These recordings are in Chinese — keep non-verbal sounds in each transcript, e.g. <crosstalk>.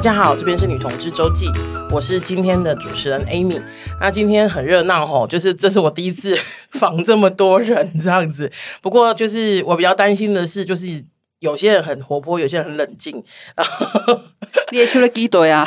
大家好，这边是女同志周记，我是今天的主持人 Amy。那今天很热闹吼，就是这是我第一次 <laughs> 访这么多人这样子。不过就是我比较担心的是，就是。有些人很活泼，有些人很冷静。<laughs> 列出了几堆啊！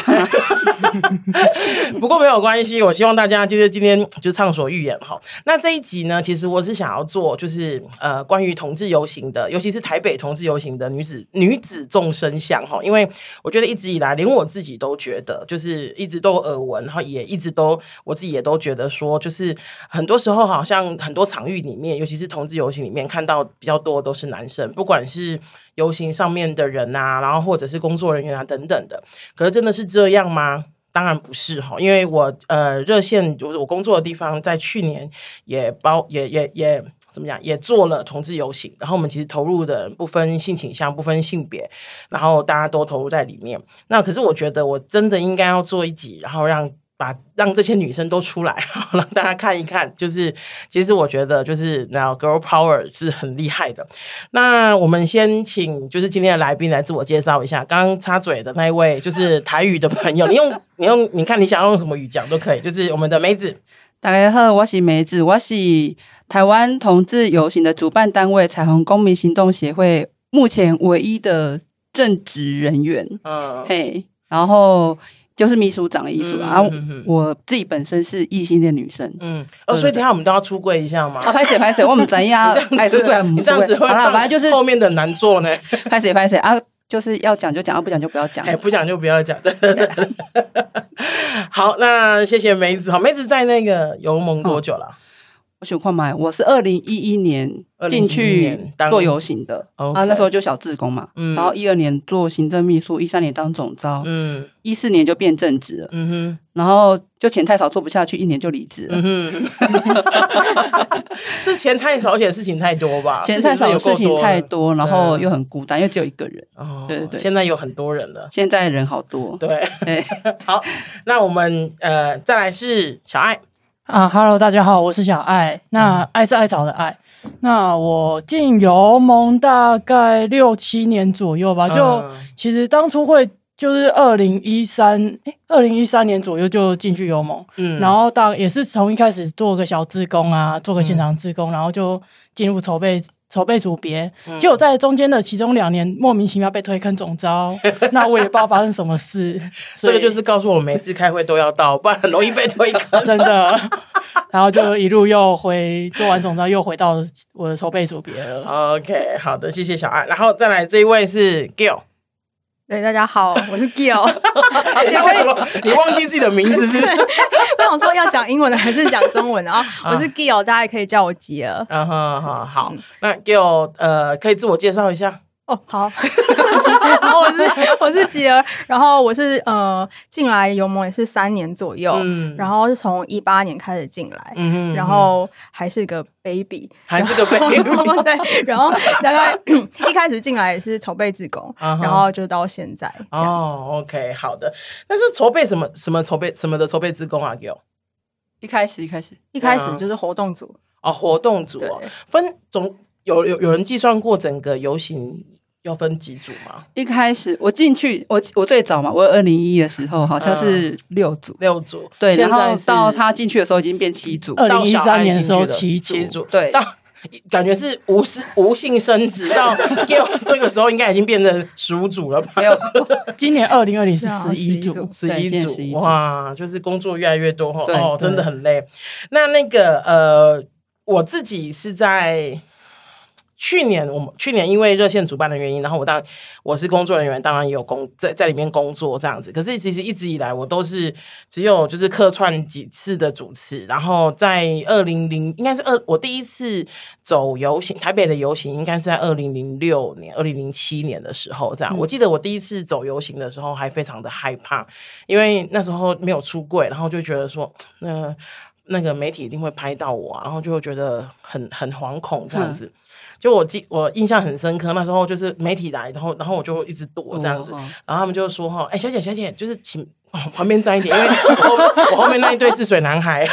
<laughs> 不过没有关系，我希望大家就是今天就畅所欲言哈。那这一集呢，其实我是想要做，就是呃，关于同志游行的，尤其是台北同志游行的女子女子众生相哈。因为我觉得一直以来，连我自己都觉得，就是一直都耳闻，然后也一直都我自己也都觉得说，就是很多时候好像很多场域里面，尤其是同志游行里面，看到比较多都是男生，不管是。游行上面的人啊，然后或者是工作人员啊等等的，可是真的是这样吗？当然不是哈，因为我呃热线就是我工作的地方，在去年也包也也也怎么讲，也做了同志游行，然后我们其实投入的不分性倾向、不分性别，然后大家都投入在里面。那可是我觉得我真的应该要做一集，然后让。把让这些女生都出来，<laughs> 让大家看一看。就是其实我觉得，就是那 girl power 是很厉害的。那我们先请就是今天的来宾来自我介绍一下。刚刚插嘴的那一位就是台语的朋友，<laughs> 你用你用，你看你想要用什么语讲都可以。就是我们的梅子，大家好，我是梅子，我是台湾同志游行的主办单位彩虹公民行动协会目前唯一的正职人员。嗯，嘿，然后。就是秘书长的意思吧。然后我自己本身是异性恋女生。嗯，哦，所以等下我们都要出柜一下嘛。啊，拍谁拍谁，我们怎样？<laughs> 哎，出柜，你这样子会好了，反正就是后面的难做呢。<laughs> 拍谁拍谁啊，就是要讲就讲，不讲就不要讲。哎，不讲就不要讲。<laughs> 好，那谢谢梅子。好，梅子在那个游盟多久了？我想看嘛，我是二零一一年进去做游行的。啊，那时候就小志工嘛，然后一二年做行政秘书，一三年当总招，嗯，一四年就变正职了，嗯哼，然后就钱太少做不下去，一年就离职了，嗯哼，<laughs> 是钱太少，而且事情太多吧？钱太少，事情太多，然后又很孤单，因为只有一个人，哦，对对对，现在有很多人了，现在人好多，对，<laughs> 好，那我们呃再来是小爱。啊哈喽大家好，我是小爱。那爱是艾草的爱。那我进油盟大概六七年左右吧。就其实当初会就是二零一三，诶二零一三年左右就进去油盟。嗯，然后大也是从一开始做个小志工啊，做个现场志工，嗯、然后就进入筹备。筹备组别，结果在中间的其中两年莫名其妙被推坑总招，<laughs> 那我也不知道发生什么事。<laughs> 这个就是告诉我，每次开会都要到，不然很容易被推坑，<laughs> 真的。然后就一路又回做完总招，又回到我的筹备组别了。OK，好的，谢谢小爱。然后再来这一位是 Gill。对，大家好，我是 Gill。<laughs> 你忘记自己的名字是？<laughs> 我想说要讲英文的还是讲中文的啊？我是 Gill，大家也可以叫我吉儿。嗯哼，好，好。那 Gill，呃，可以自我介绍一下。哦，好，<laughs> 然后我是我是吉儿，然后我是呃进来游盟也是三年左右，嗯，然后是从一八年开始进来，嗯，然后还是个 baby，还是个 baby，<laughs> 对，然后大概一开始进来也是筹备自工，然后就到现在。哦，OK，好的，那是筹备什么什么筹备什么的筹备自工啊？Gill，一开始一开始一开始就是活动组哦，活动组哦，分总有有有人计算过整个游行。要分几组吗？一开始我进去，我我最早嘛，我二零一一的时候好像是六组，六组对，然后到他进去的时候已经变七组，二零一三年的时候七七组，对，到感觉是无是无性生殖，到 <laughs> 这个时候应该已经变成十五组了吧？没有，<laughs> 今年二零二零是十一组，十一组，哇，就是工作越来越多哦，真的很累。那那个呃，我自己是在。去年我们去年因为热线主办的原因，然后我当我是工作人员，当然也有工在在里面工作这样子。可是其实一直以来我都是只有就是客串几次的主持。然后在二零零应该是二我第一次走游行台北的游行，应该是在二零零六年、二零零七年的时候这样。我记得我第一次走游行的时候还非常的害怕，因为那时候没有出柜，然后就觉得说那那个媒体一定会拍到我，然后就会觉得很很惶恐这样子。嗯就我记，我印象很深刻，那时候就是媒体来，然后然后我就一直躲这样子，然后他们就说哈，哎、欸，小姐小姐，就是请、哦、<laughs> 旁边站一点，因为我，我后面那一对是水男孩。<laughs>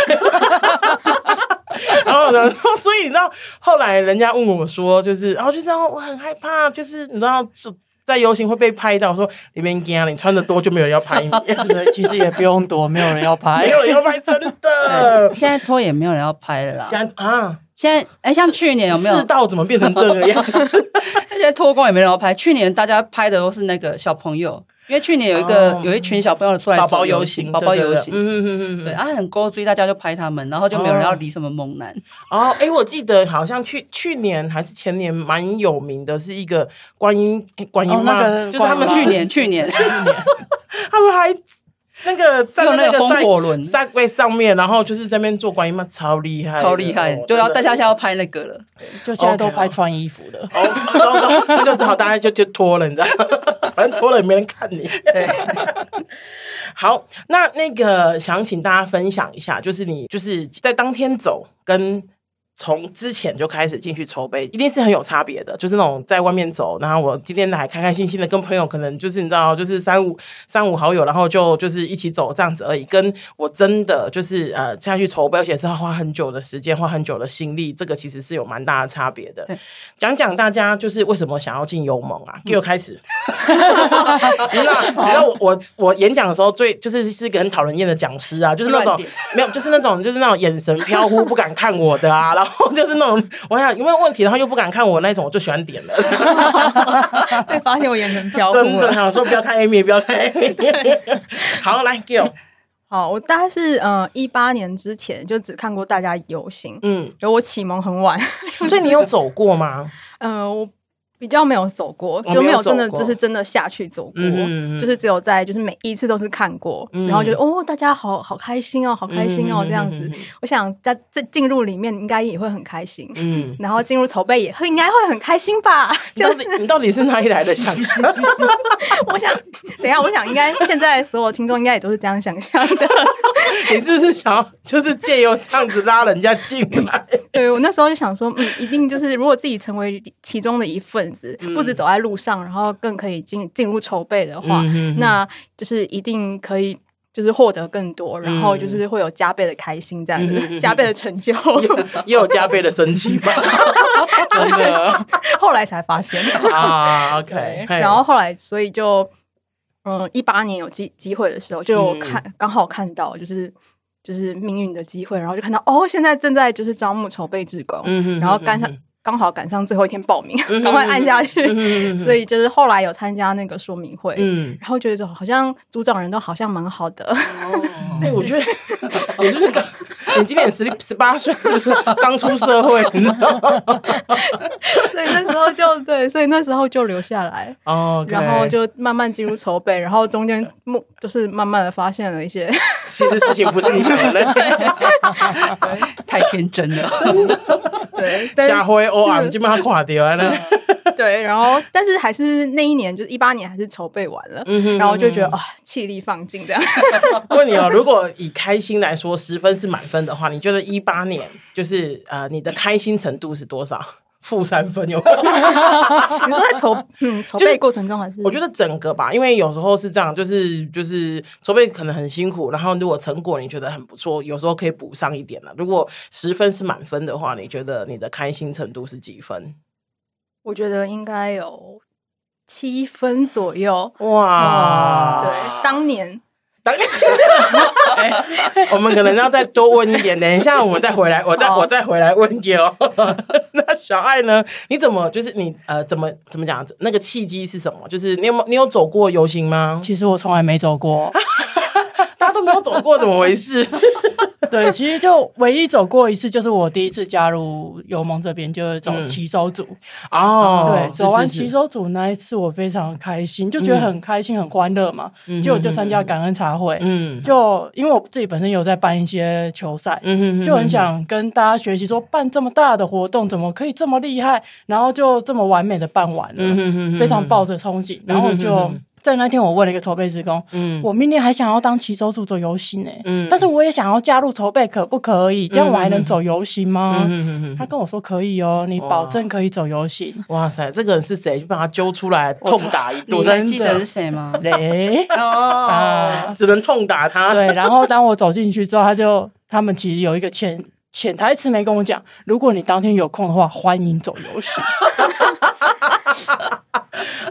然后然后所以你知道，后来人家问我说，就是然后就这样，我很害怕，就是你知道，就在游行会被拍到，说里面惊你穿的多就没有人要拍你。对，其实也不用多，没有人要拍，没有人要拍，<laughs> 真的。现在脱也没有人要拍了啦。现在啊，现在哎，像去年有没有？世道怎么变成这个样子？<laughs> 现在脱光也没人要拍。去年大家拍的都是那个小朋友。因为去年有一个、哦、有一群小朋友出来宝宝游行，宝宝游行，嗯嗯嗯嗯，对，啊很勾追，大家就拍他们，然后就没有人要理什么猛男。哦，哎、欸，我记得好像去去年还是前年蛮有名的，是一个观音观音妈、哦，就是他们去年去年去年，<laughs> 他们还那个在那个风火轮在位上面，然后就是在那边做观音嘛，超厉害，超厉害，就要大家现在要拍那个了，就现在都拍穿衣服的，哦，那就只好大家就就脱了，你知道。<laughs> 反正脱了也没人看你。对，<laughs> 好，那那个想请大家分享一下，就是你就是在当天走跟。从之前就开始进去筹备，一定是很有差别的。就是那种在外面走，然后我今天来开开心心的跟朋友，可能就是你知道，就是三五三五好友，然后就就是一起走这样子而已。跟我真的就是呃下去筹备，而且是要花很久的时间，花很久的心力，这个其实是有蛮大的差别的。讲讲大家就是为什么想要进油盟啊？给我 <laughs> 开始。你知道，你知道我我我演讲的时候最就是是一个很讨人厌的讲师啊，就是那种没有，就是那种就是那种眼神飘忽不敢看我的啊，然后。就是那种，我想有没有问题，然后又不敢看我那种，我就喜欢点了。<laughs> 被发现我眼神飘忽，真的想说不要看 Amy，不要看 Amy。<laughs> 好，来给我。<laughs> 好，我大概是呃一八年之前就只看过大家游行，嗯，就我启蒙很晚，所以你有走过吗？呃，我。比较没有走过，就没有真的就是真的下去走过，嗯、就是只有在就是每一次都是看过，嗯、然后就哦，大家好好开心哦，好开心哦，这样子。嗯、我想在这进入里面应该也会很开心，嗯，然后进入筹备也会应该会很开心吧？你到底 <laughs> 你到底是哪里来的想象？<laughs> 我想等一下，我想应该现在所有听众应该也都是这样想象的。<laughs> 你是不是想要就是借由这样子拉人家进来？对，我那时候就想说，嗯，一定就是如果自己成为其中的一份。不止走在路上，然后更可以进进入筹备的话，那就是一定可以，就是获得更多，然后就是会有加倍的开心，这样子，加倍的成就，也有加倍的生气吧？<laughs> 真的，后来才发现啊。<laughs> OK，然后后来，所以就嗯，一八年有机机会的时候，就看刚、嗯、好看到，就是就是命运的机会，然后就看到哦，现在正在就是招募筹备志工，然后刚才。刚好赶上最后一天报名，<laughs> 赶快按下去。嗯、所以就是后来有参加那个说明会，嗯，然后觉得好像组长人都好像蛮好的。<laughs> 哎、哦欸，我觉得你是不是刚？你今年十十八岁，是不是刚出社会？<laughs> 所以那时候就对，所以那时候就留下来。哦，okay、然后就慢慢进入筹备，然后中间就是慢慢的发现了一些，其实事情不是你想的那样，太天真了，真的。对，下回偶尔基本上垮掉了。对，然后但是还是那一年，就是一八年，还是筹备完了。嗯哼，然后就觉得啊，气力放尽这样。<laughs> 问你哦，如果以开心来说，十分是满分的话，你觉得一八年就是呃，你的开心程度是多少？负三分有？<laughs> 你说在筹嗯筹备过程中还是？我觉得整个吧，因为有时候是这样，就是就是筹备可能很辛苦，然后如果成果你觉得很不错，有时候可以补上一点了。如果十分是满分的话，你觉得你的开心程度是几分？我觉得应该有七分左右。哇，对，当年。等，欸、我们可能要再多问一点，等一下我们再回来，我再我再回来问你哦。<laughs> 那小爱呢？你怎么就是你呃，怎么怎么讲？那个契机是什么？就是你有没有你有走过游行吗？其实我从来没走过。<laughs> 大家都没有走过，怎么回事？<laughs> 对，其实就唯一走过一次，就是我第一次加入游盟这边，就是走骑手组。哦、嗯，对，走完骑手组那一次，我非常开心，就觉得很开心、很欢乐嘛。结果就参加感恩茶会。嗯，就因为我自己本身有在办一些球赛，嗯，就很想跟大家学习，说办这么大的活动，怎么可以这么厉害，然后就这么完美的办完了，嗯，非常抱着憧憬，然后就。在那天，我问了一个筹备职工，嗯，我明年还想要当骑手组走游行呢，嗯，但是我也想要加入筹备，可不可以？这样我还能走游行吗？嗯，他跟我说可以哦，你保证可以走游行。哇塞，这个人是谁？就把他揪出来痛打一顿。你还记得是谁吗？<laughs> 雷哦，只能痛打他。对，然后当我走进去之后，他就他们其实有一个潜潜台词没跟我讲，如果你当天有空的话，欢迎走游行。<laughs>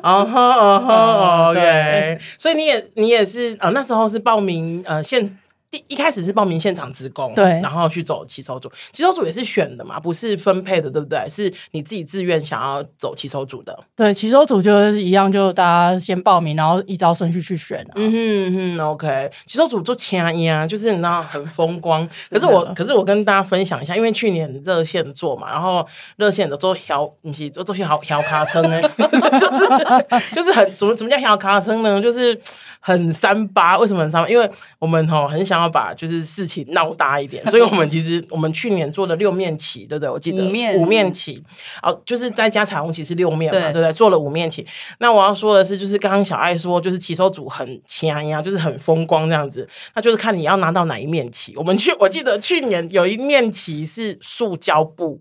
哦吼哦吼，OK。所以你也你也是呃那时候是报名呃现。第一开始是报名现场职工，对，然后去走骑手组，骑手组也是选的嘛，不是分配的，对不对？是你自己自愿想要走骑手组的。对，骑手组就是一样，就大家先报名，然后依照顺序去选。嗯哼哼，OK。骑手组做掐音啊，就是你知道很风光。可是我，可是我跟大家分享一下，因为去年热线做嘛，然后热线的做小，不是做做些好小卡车呢，<laughs> 就是就是很怎么怎么叫小卡车呢？就是很三八。为什么很三八？因为我们吼很想。要把就是事情闹大一点，<laughs> 所以我们其实我们去年做了六面旗，对不对？我记得五面五面旗，哦，就是再加彩虹旗是六面嘛，对，对不对？做了五面旗。那我要说的是，就是刚刚小爱说，就是骑手组很强呀，就是很风光这样子。那就是看你要拿到哪一面旗。我们去，我记得去年有一面旗是塑胶布，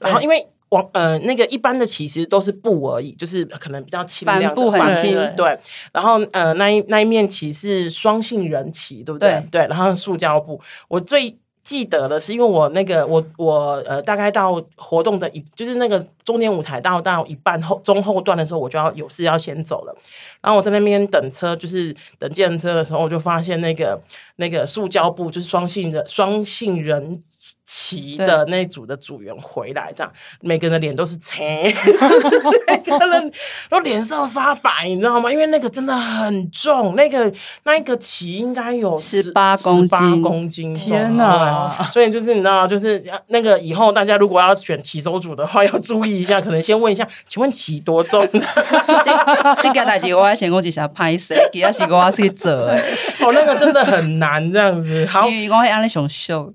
然后因为。往呃，那个一般的其实都是布而已，就是可能比较轻量的，布很轻，对。然后呃，那一那一面旗是双性人旗，对不对？对，对。然后塑胶布，我最记得的是，因为我那个我我呃，大概到活动的一，就是那个中间舞台到到一半后中后段的时候，我就要有事要先走了。然后我在那边等车，就是等计程车的时候，我就发现那个那个塑胶布就是双性人双性人。骑的那组的组员回来，这样每个人的脸都是青，<laughs> 每个人都脸色发白，你知道吗？因为那个真的很重，那个那个旗应该有十八公斤，公斤重，天哪！所以就是你知道，就是那个以后大家如果要选骑手组的话，要注意一下，可能先问一下，请问旗多重？<laughs> <laughs> 这个代志我先讲一下，拍摄，其他是我自己做的。哦，那个真的很难，这样子。好，因为我会让你上秀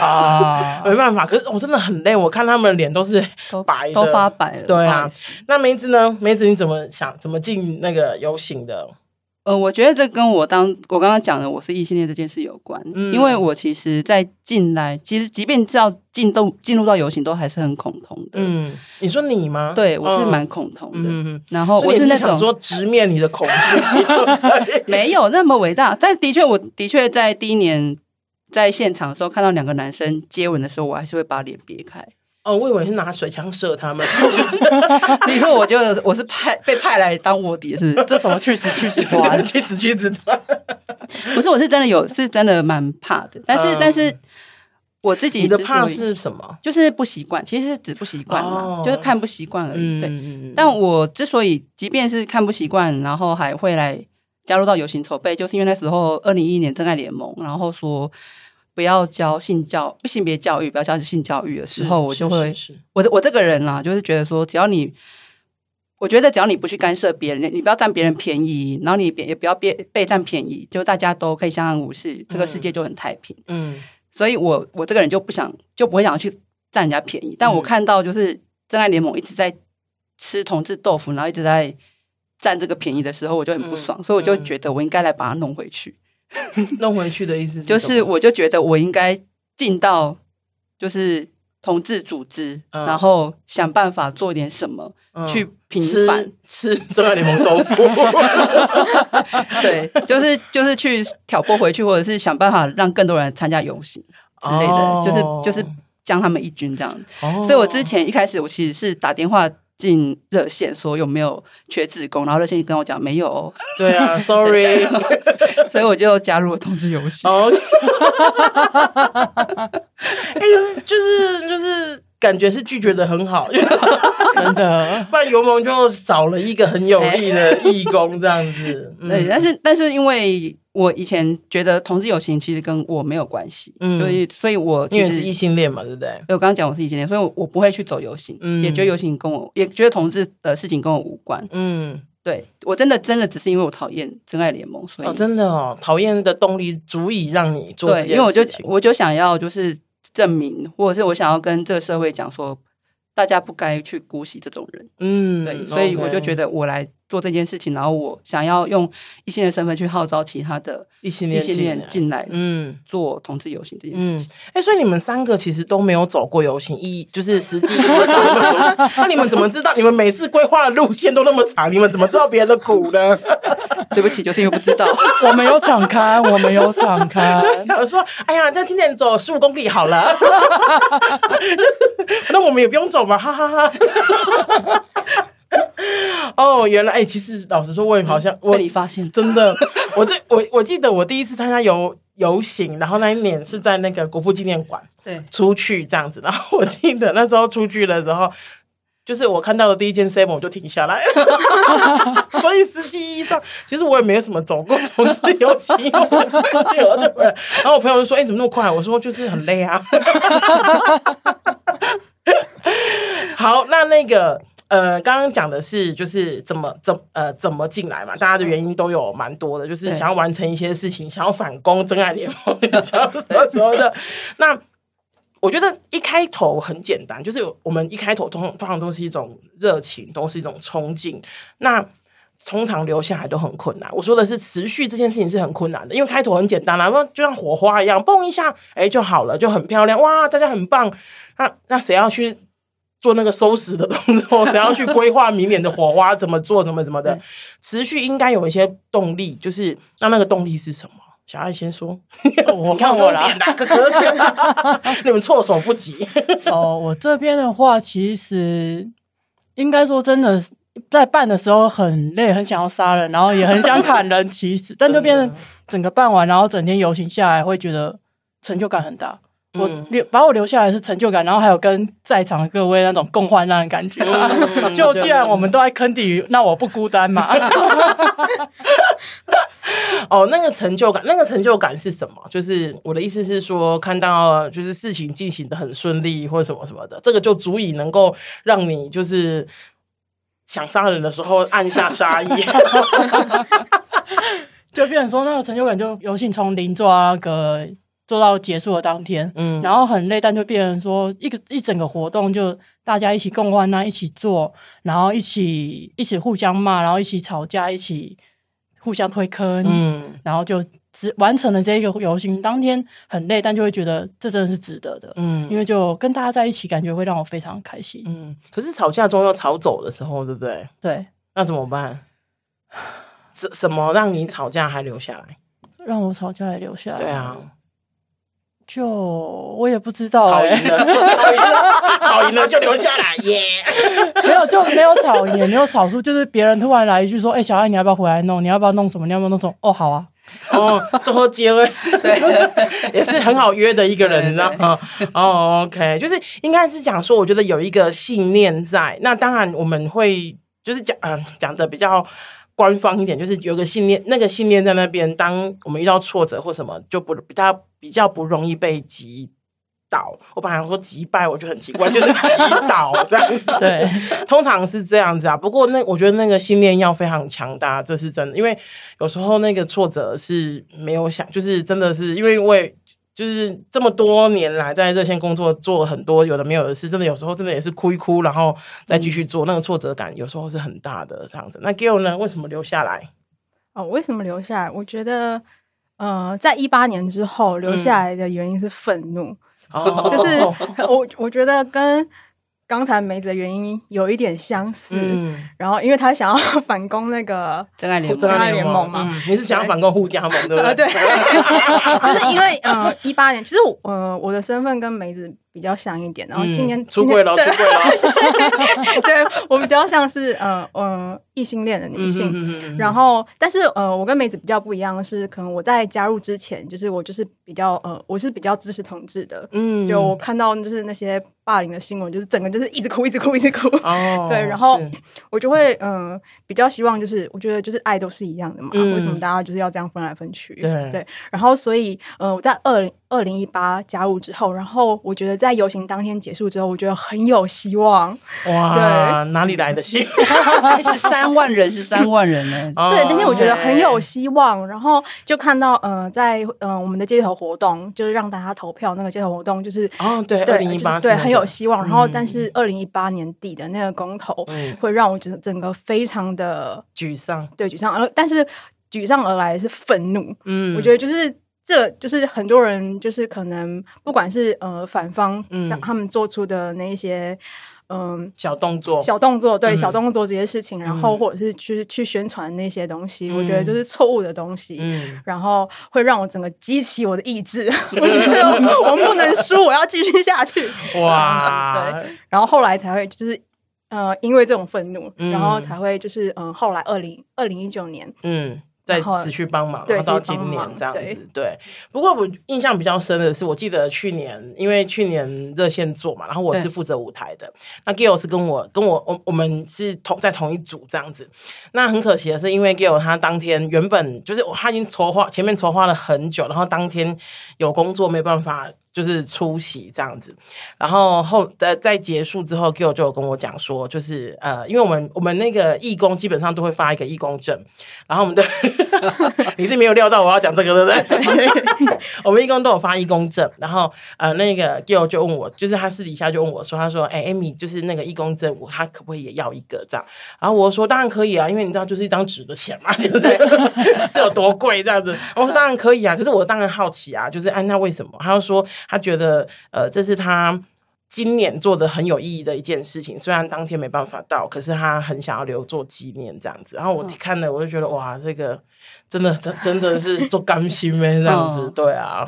啊。啊，<laughs> 没办法，可是我真的很累，我看他们的脸都是白的，都发白了。对啊，那梅子呢？梅子你怎么想？怎么进那个游行的？呃，我觉得这跟我当我刚刚讲的我是异性恋这件事有关，嗯，因为我其实，在进来，其实即便知道进动进入到游行，都还是很恐同的。嗯，你说你吗？对，我是蛮恐同的。嗯，然后我是那种说直面你的恐惧，<laughs> 没有那么伟大，但的确，我的确在第一年。在现场的时候，看到两个男生接吻的时候，我还是会把脸别开。哦，我以为是拿水枪射他们。<laughs> 所以说，我觉得我是派被派来当卧底，是这什么去死去死团？去死去死团？不是，我是真的有，是真的蛮怕的。但是，嗯、但是我自己你的怕是什么？就是不习惯，其实是指不习惯、哦、就是看不习惯而已。对，嗯、但我之所以即便是看不习惯，然后还会来加入到游行筹备，就是因为那时候二零一一年真爱联盟，然后说。不要教性教性别教育，不要教性教育的时候，我就会我我这个人啦，就是觉得说，只要你，我觉得只要你不去干涉别人，你不要占别人便宜，然后你别也不要被被占便宜，就大家都可以相安无事，这个世界就很太平。嗯，所以我我这个人就不想就不会想要去占人家便宜，但我看到就是真爱联盟一直在吃同志豆腐，然后一直在占这个便宜的时候，我就很不爽，嗯、所以我就觉得我应该来把它弄回去。<laughs> 弄回去的意思是就是，我就觉得我应该进到就是同志组织，嗯、然后想办法做点什么、嗯、去平反吃中央联盟豆腐。<laughs> 对，就是就是去挑拨回去，或者是想办法让更多人参加游行之类的，哦、就是就是将他们一军这样。哦、所以我之前一开始我其实是打电话。进热线说有没有缺字工，然后热线跟我讲没有。对啊，<laughs> sorry，<laughs> 所以我就加入了通知游戏。哦，<laughs> 哎，就是就是就是感觉是拒绝的很好，<laughs> 真的，不然油盟就少了一个很有力的义工这样子。<laughs> 对，但是但是因为。我以前觉得同志友情其实跟我没有关系，嗯，所以所以我其实因为是异性恋嘛，对不对？我刚刚讲我是异性恋，所以我不会去走游行，嗯，也觉得游行跟我也觉得同志的事情跟我无关，嗯，对我真的真的只是因为我讨厌真爱联盟，所以哦，真的哦，讨厌的动力足以让你做这件事情，对，因为我就我就想要就是证明，或者是我想要跟这个社会讲说，大家不该去姑息这种人，嗯，对，所以我就觉得我来。做这件事情，然后我想要用异性的身份去号召其他的异性恋进来，嗯，做同志游行这件事情。哎、嗯欸，所以你们三个其实都没有走过游行，一就是实际 <laughs> 那你们怎么知道？你们每次规划的路线都那么长，你们怎么知道别人的苦呢？<laughs> 对不起，就是因为不知道。<laughs> 我没有敞开，我没有敞开。想说，哎呀，那今天走十五公里好了，那我们也不用走嘛，哈哈哈，哈。<laughs> 哦，原来哎、欸，其实老实说，我也好像我被你发现，真的，我这我我记得我第一次参加游游行，然后那一年是在那个国父纪念馆，对，出去这样子，然后我记得那时候出去的时候。就是我看到的第一件 seven 我就停下来，<laughs> 所以实际意义上，其实我也没有什么走过同志游行，出去了就回来。然后我朋友就说：“哎、欸，怎么那么快？”我说：“就是很累啊。<laughs> ”好，那那个呃，刚刚讲的是就是怎么怎呃怎么进来嘛？大家的原因都有蛮多的，就是想要完成一些事情，想要反攻真爱联盟，想要什么什么的。<laughs> 那我觉得一开头很简单，就是我们一开头通通常都是一种热情，都是一种冲劲。那通常留下来都很困难。我说的是持续这件事情是很困难的，因为开头很简单啦，就像火花一样，蹦一下，哎就好了，就很漂亮，哇，大家很棒。那那谁要去做那个收拾的动作？谁要去规划明年的火花怎么做？怎么怎么的？持续应该有一些动力，就是那那个动力是什么？小爱先说，我看我啦，哥哥，<laughs> 你们措手不及。哦，我这边的话，其实应该说真的，在办的时候很累，很想要杀人，然后也很想砍人，其实，但这边整个办完，然后整天游行下来，会觉得成就感很大。我留把我留下来是成就感，然后还有跟在场的各位那种共患难的感觉。<laughs> 就既然我们都在坑底，那我不孤单嘛。<laughs> <laughs> 哦，那个成就感，那个成就感是什么？就是我的意思是说，看到就是事情进行的很顺利，或者什么什么的，这个就足以能够让你就是想杀人的时候按下杀意。就变成说，那个成就感就有幸从零做那个。做到结束的当天，嗯，然后很累，但就变成说一个一整个活动，就大家一起共患难，一起做，然后一起一起互相骂，然后一起吵架，一起互相推坑，嗯，然后就只完成了这一个游行。当天很累，但就会觉得这真的是值得的，嗯，因为就跟大家在一起，感觉会让我非常开心，嗯。可是吵架中要吵走的时候，对不对？对，那怎么办？<sighs> 什什么让你吵架还留下来？让我吵架还留下来？对啊。就我也不知道、欸，吵赢了，<laughs> 吵赢了，吵赢了就留下来耶。Yeah! 没有，就没有吵赢，也没有吵输，就是别人突然来一句说：“哎、欸，小爱，你要不要回来弄？你要不要弄什么？你要不要弄什么？”哦，好啊，哦，最后结尾，对，也是很好约的一个人，你知道吗？哦，OK，就是应该是讲说，我觉得有一个信念在。那当然，我们会就是讲，嗯，讲的比较。官方一点，就是有个信念，那个信念在那边。当我们遇到挫折或什么，就不比较比较不容易被击倒。我本来想说击败，我觉得很奇怪，就是击倒这样子。对，<laughs> 通常是这样子啊。不过那我觉得那个信念要非常强大，这是真的。因为有时候那个挫折是没有想，就是真的是因为我也。就是这么多年来在热线工作，做很多有的没有的事，真的有时候真的也是哭一哭，然后再继续做，那个挫折感有时候是很大的这样子。那 Gail 呢？为什么留下来？哦，为什么留下来？我觉得，呃，在一八年之后留下来的原因是愤怒，嗯、就是我我觉得跟。刚才梅子的原因有一点相似，嗯、然后因为他想要 <laughs> 反攻那个真爱联真爱联盟嘛，嗯、你是想要反攻互加盟对不对？对，<laughs> 就是因为呃一八年，其实我呃我的身份跟梅子。比较像一点，然后今年、嗯、出柜了，出柜了。对，我比较像是呃呃异性恋的女性，然后但是呃我跟梅子比较不一样的是，可能我在加入之前，就是我就是比较呃我是比较支持同志的，嗯，就我看到就是那些霸凌的新闻，就是整个就是一直哭，一直哭，一直哭。哦，对，然后我就会嗯、呃、比较希望就是我觉得就是爱都是一样的嘛，嗯、为什么大家就是要这样分来分去？对对，然后所以呃我在二零。二零一八加入之后，然后我觉得在游行当天结束之后，我觉得很有希望。哇，对哪里来的希望？<laughs> 是三万人，是三万人呢。对，那天我觉得很有希望。然后就看到，呃，在呃我们的街头活动，就是让大家投票那个街头活动，就是哦，对，二零一八对很有希望。然后，但是二零一八年底的那个公投，会让我觉得整个非常的沮丧。对，沮丧。而但是沮丧而来是愤怒。嗯，我觉得就是。这就是很多人，就是可能不管是呃反方，嗯，他们做出的那一些嗯、呃、小动作、小动作，对、嗯、小动作这些事情，然后或者是去去宣传那些东西，嗯、我觉得就是错误的东西，嗯，然后会让我整个激起我的意志，<laughs> 我觉得我们不能输，我要继续下去，哇，<laughs> 对，然后后来才会就是呃，因为这种愤怒，嗯、然后才会就是嗯，后来二零二零一九年，嗯。在持续帮忙，然后到今年这样子，对，对。不过我印象比较深的是，我记得去年，因为去年热线做嘛，然后我是负责舞台的，那 Gail 是跟我跟我我我们是同在同一组这样子。那很可惜的是，因为 Gail 他当天原本就是他已经筹划前面筹划了很久，然后当天有工作没办法。就是出席这样子，然后后在在结束之后，Gill 就有跟我讲说，就是呃，因为我们我们那个义工基本上都会发一个义工证，然后我们的 <laughs> 你是没有料到我要讲这个对不对？<laughs> 我们义工都有发义工证，然后呃，那个 Gill 就问我，就是他私底下就问我说，他说，哎，Amy，就是那个义工证，我他可不可以也要一个这样？然后我说当然可以啊，因为你知道就是一张纸的钱嘛，就是 <laughs> 是有多贵这样子。我说当然可以啊，可是我当然好奇啊，就是哎，那为什么？他就说。他觉得，呃，这是他今年做的很有意义的一件事情。虽然当天没办法到，可是他很想要留作纪念这样子。然后我看了，我就觉得哇，这个真的真真的是做甘心咩这样子。对啊，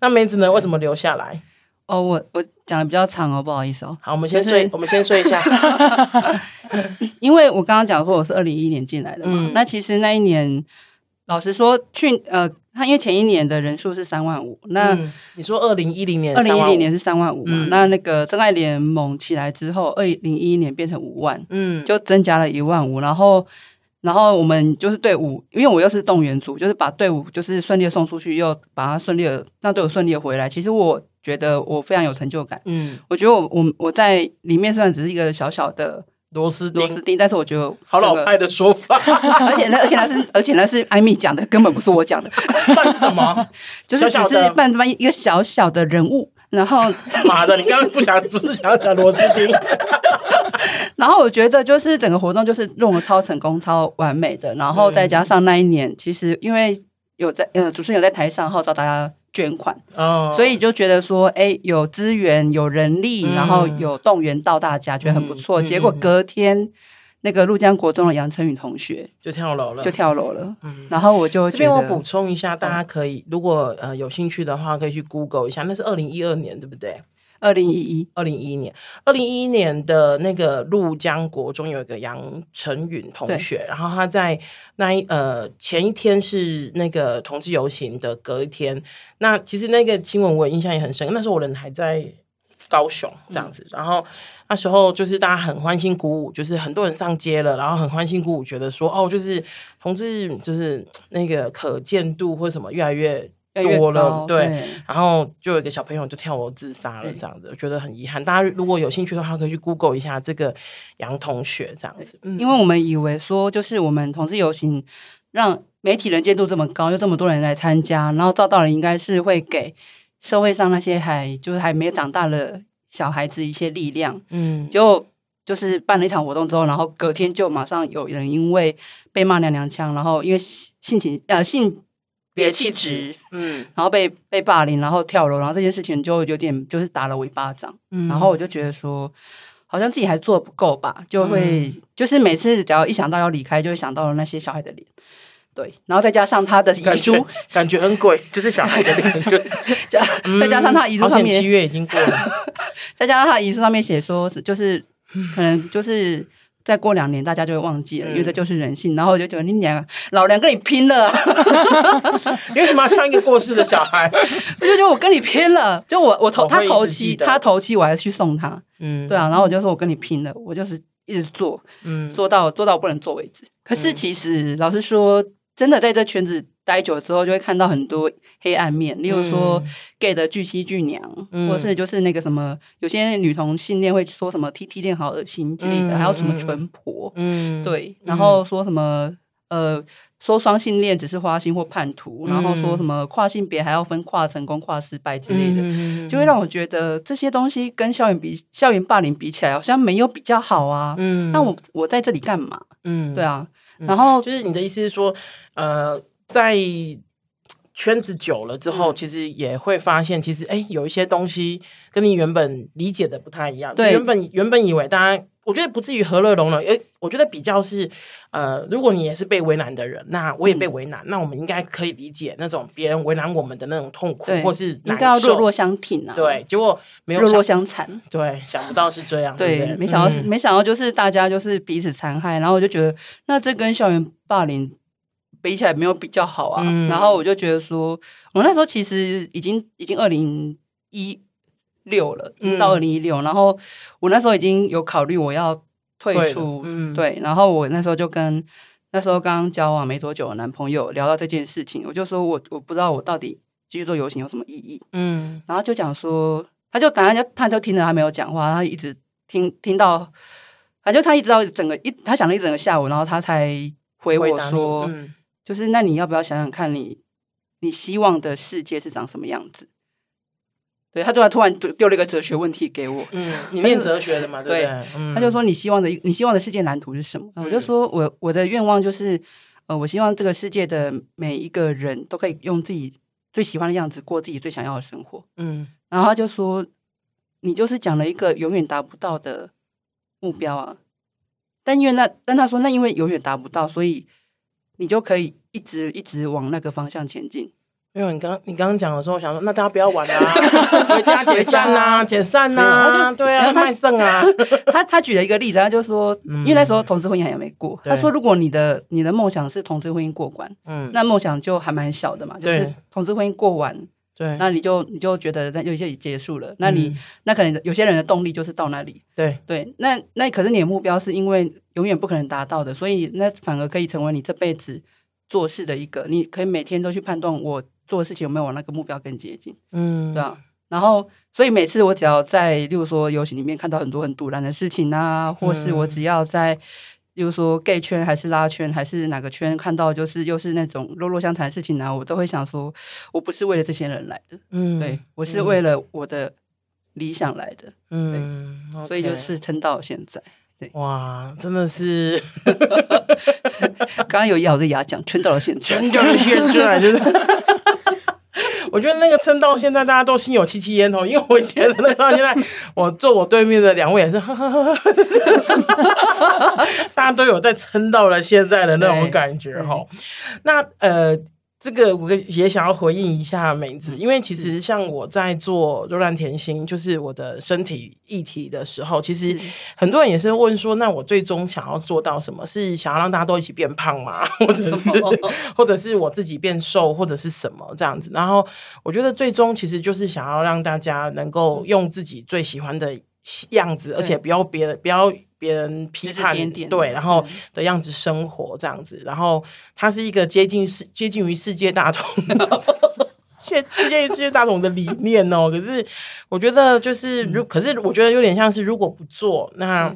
那梅子呢？为什么留下来？哦，我我讲的比较长哦，不好意思哦。好，我们先睡，就是、我们先睡一下。<laughs> 因为我刚刚讲说我是二零一一年进来的嘛，嗯、那其实那一年，老实说，去呃。他因为前一年的人数是三万五，那、嗯、你说二零一零年，二零一零年是三万五嘛？嗯、那那个真爱联盟起来之后，二零一一年变成五万，嗯，就增加了一万五。然后，然后我们就是队伍，因为我又是动员组，就是把队伍就是顺利的送出去，又把它顺利的让队伍顺利的回来。其实我觉得我非常有成就感，嗯，我觉得我我我在里面虽然只是一个小小的。螺丝螺丝钉，但是我觉得好老派的说法，<laughs> 而且那而且那是而且那是艾米讲的，根本不是我讲的。<laughs> 那是什么？<laughs> 就是只是扮扮一个小小的人物，然后妈的，你刚刚不想不是想讲螺丝钉？然后我觉得就是整个活动就是弄得超成功、超完美的，然后再加上那一年，其实因为有在呃主持人有在台上号召大家。捐款，哦，所以就觉得说，哎、欸，有资源、有人力，嗯、然后有动员到大家，觉得很不错。结果隔天，那个陆江国中的杨晨宇同学就跳楼了，就跳楼了。嗯，然后我就这边我补充一下，大家可以如果呃有兴趣的话，可以去 Google 一下，那是二零一二年，对不对？二零一一，二零一一年，二零一一年的那个鹭江国中有一个杨晨允同学，然后他在那一呃前一天是那个同志游行的隔一天，那其实那个新闻我印象也很深，那时候我人还在高雄这样子，嗯、然后那时候就是大家很欢欣鼓舞，就是很多人上街了，然后很欢欣鼓舞，觉得说哦，就是同志就是那个可见度或什么越来越。多了，对，对，然后就有一个小朋友就跳楼自杀了，这样子，我觉得很遗憾。大家如果有兴趣的话，可以去 Google 一下这个杨同学这样子。嗯因为我们以为说，就是我们同志游行让媒体人见度这么高，又这么多人来参加，然后照道理应该是会给社会上那些还就是还没有长大的小孩子一些力量。嗯，就就是办了一场活动之后，然后隔天就马上有人因为被骂娘娘腔，然后因为性情呃性。别气质，嗯，然后被被霸凌，然后跳楼，然后这件事情就有点就是打了我一巴掌，嗯，然后我就觉得说，好像自己还做不够吧，就会、嗯、就是每次只要一想到要离开，就会想到了那些小孩的脸，对，然后再加上他的遗书。感，感觉很贵，<laughs> 就是小孩的脸，就加再加上他遗书上面，七月已经过了，<laughs> 再加上他遗书上面写说，就是可能就是。再过两年，大家就会忘记了，因为这就是人性。然后我就觉得你俩老娘跟你拼了！<laughs> 你为什么要像一个过世的小孩？<laughs> 我就觉得我跟你拼了，就我我头他头七，他头七，我还去送他。嗯，对啊。然后我就说我跟你拼了，我就是一直做，嗯，做到做到我不能做为止。可是其实老实说，真的在这圈子。待久之后，就会看到很多黑暗面，例如说 gay 的巨妻巨娘，嗯、或者是就是那个什么，有些女同性恋会说什么 T T 恋好恶心之类的，嗯、还有什么纯婆，嗯，对，然后说什么呃，说双性恋只是花心或叛徒，嗯、然后说什么跨性别还要分跨成功、跨失败之类的，嗯、就会让我觉得这些东西跟校园比，校园霸凌比起来，好像没有比较好啊。嗯，那我我在这里干嘛？嗯，对啊，然后就是你的意思是说，呃。在圈子久了之后，嗯、其实也会发现，其实哎，有一些东西跟你原本理解的不太一样。对，原本原本以为大家。我觉得不至于和乐融融，诶，我觉得比较是，呃，如果你也是被为难的人，那我也被为难，嗯、那我们应该可以理解那种别人为难我们的那种痛苦，或是应该要弱弱相挺啊。对，结果没有弱弱相残。对，想不到是这样。对，对没想到，嗯、没想到就是大家就是彼此残害，然后我就觉得，那这跟校园霸凌比起来没有比较好啊。嗯、然后我就觉得说，我那时候其实已经已经二零一。六了，到二零一六，然后我那时候已经有考虑我要退出，嗯、对，然后我那时候就跟那时候刚刚交往没多久的男朋友聊到这件事情，我就说我我不知道我到底继续做游行有什么意义，嗯，然后就讲说，他就反正就他就听着他没有讲话，他一直听听到，反正他一直到整个一他想了一整个下午，然后他才回我说，嗯、就是那你要不要想想看你你希望的世界是长什么样子？对，他突然突然丢了一个哲学问题给我。嗯，你念哲学的嘛？<laughs> 对，对，嗯、他就说你希望的你希望的世界蓝图是什么？嗯、我就说我我的愿望就是，呃，我希望这个世界的每一个人都可以用自己最喜欢的样子过自己最想要的生活。嗯，然后他就说，你就是讲了一个永远达不到的目标啊。但因为那，但他说那因为永远达不到，所以你就可以一直一直往那个方向前进。因为你刚你刚刚讲的时候，我想说，那大家不要玩啊，<laughs> 回家解散啊，解散啊，对啊，卖剩啊。<laughs> 他他举了一个例子，他就说，因为那时候同志婚姻还没过，他说，如果你的你的梦想是同志婚姻过关，嗯，那梦想就还蛮小的嘛，就是同志婚姻过完，对，那你就你就觉得那有一些结束了，那你那可能有些人的动力就是到那里，对对，那那可是你的目标是因为永远不可能达到的，所以那反而可以成为你这辈子做事的一个，你可以每天都去判断我。做的事情有没有往那个目标更接近？嗯，对啊。然后，所以每次我只要在，例如说游行里面看到很多很堵然的事情啊，或是我只要在，例如说 gay 圈还是拉圈还是哪个圈看到，就是又是那种弱弱相谈的事情呢，我都会想说，我不是为了这些人来的，嗯，对，我是为了我的理想来的，嗯，所以就是撑到现在。对，哇，真的是，<laughs> 刚刚有咬着牙讲，撑到了现在，撑到了现在，就是。我觉得那个撑到现在，大家都心有戚戚焉哦，因为我觉得那到现在，我坐我对面的两位也是，呵呵呵呵大家都有在撑到了现在的那种感觉哈。那呃。这个我也想要回应一下梅子，因为其实像我在做柔软甜心，就是我的身体议题的时候，其实很多人也是问说，那我最终想要做到什么？是想要让大家都一起变胖吗？<laughs> 或者是 <laughs> 或者是我自己变瘦，或者是什么这样子？然后我觉得最终其实就是想要让大家能够用自己最喜欢的样子，而且不要别的不要。别人批判点点对，然后的样子生活这样子，然后它是一个接近世接近于世界大同，接近于世界大同的理念哦。可是我觉得就是如，可是我觉得有点像是如果不做那。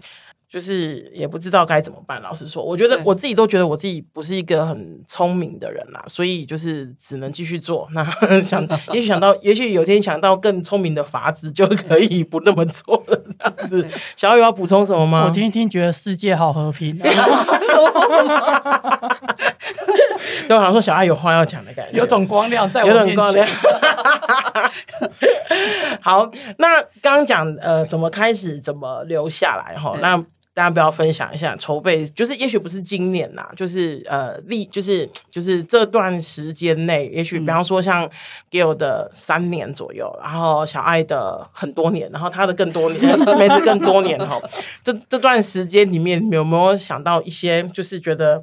就是也不知道该怎么办。老实说，我觉得我自己都觉得我自己不是一个很聪明的人啦，所以就是只能继续做。那 <laughs> 想，也许想到，也许有天想到更聪明的法子，就可以不那么做了。这样子，小艾有要补充什么吗？我听听，觉得世界好和平。<laughs> 什么什么？就好像说小爱有话要讲的感觉，有种光亮在我面前。有种光亮。<laughs> 好，那刚刚讲呃，怎么开始，怎么留下来哈？那。大家不要分享一下筹备，就是也许不是今年呐，就是呃，历就是就是这段时间内，也许比方说像 Gail 的三年左右，然后小爱的很多年，然后他的更多年，梅子更多年哈。这这段时间里面，你有没有想到一些就是觉得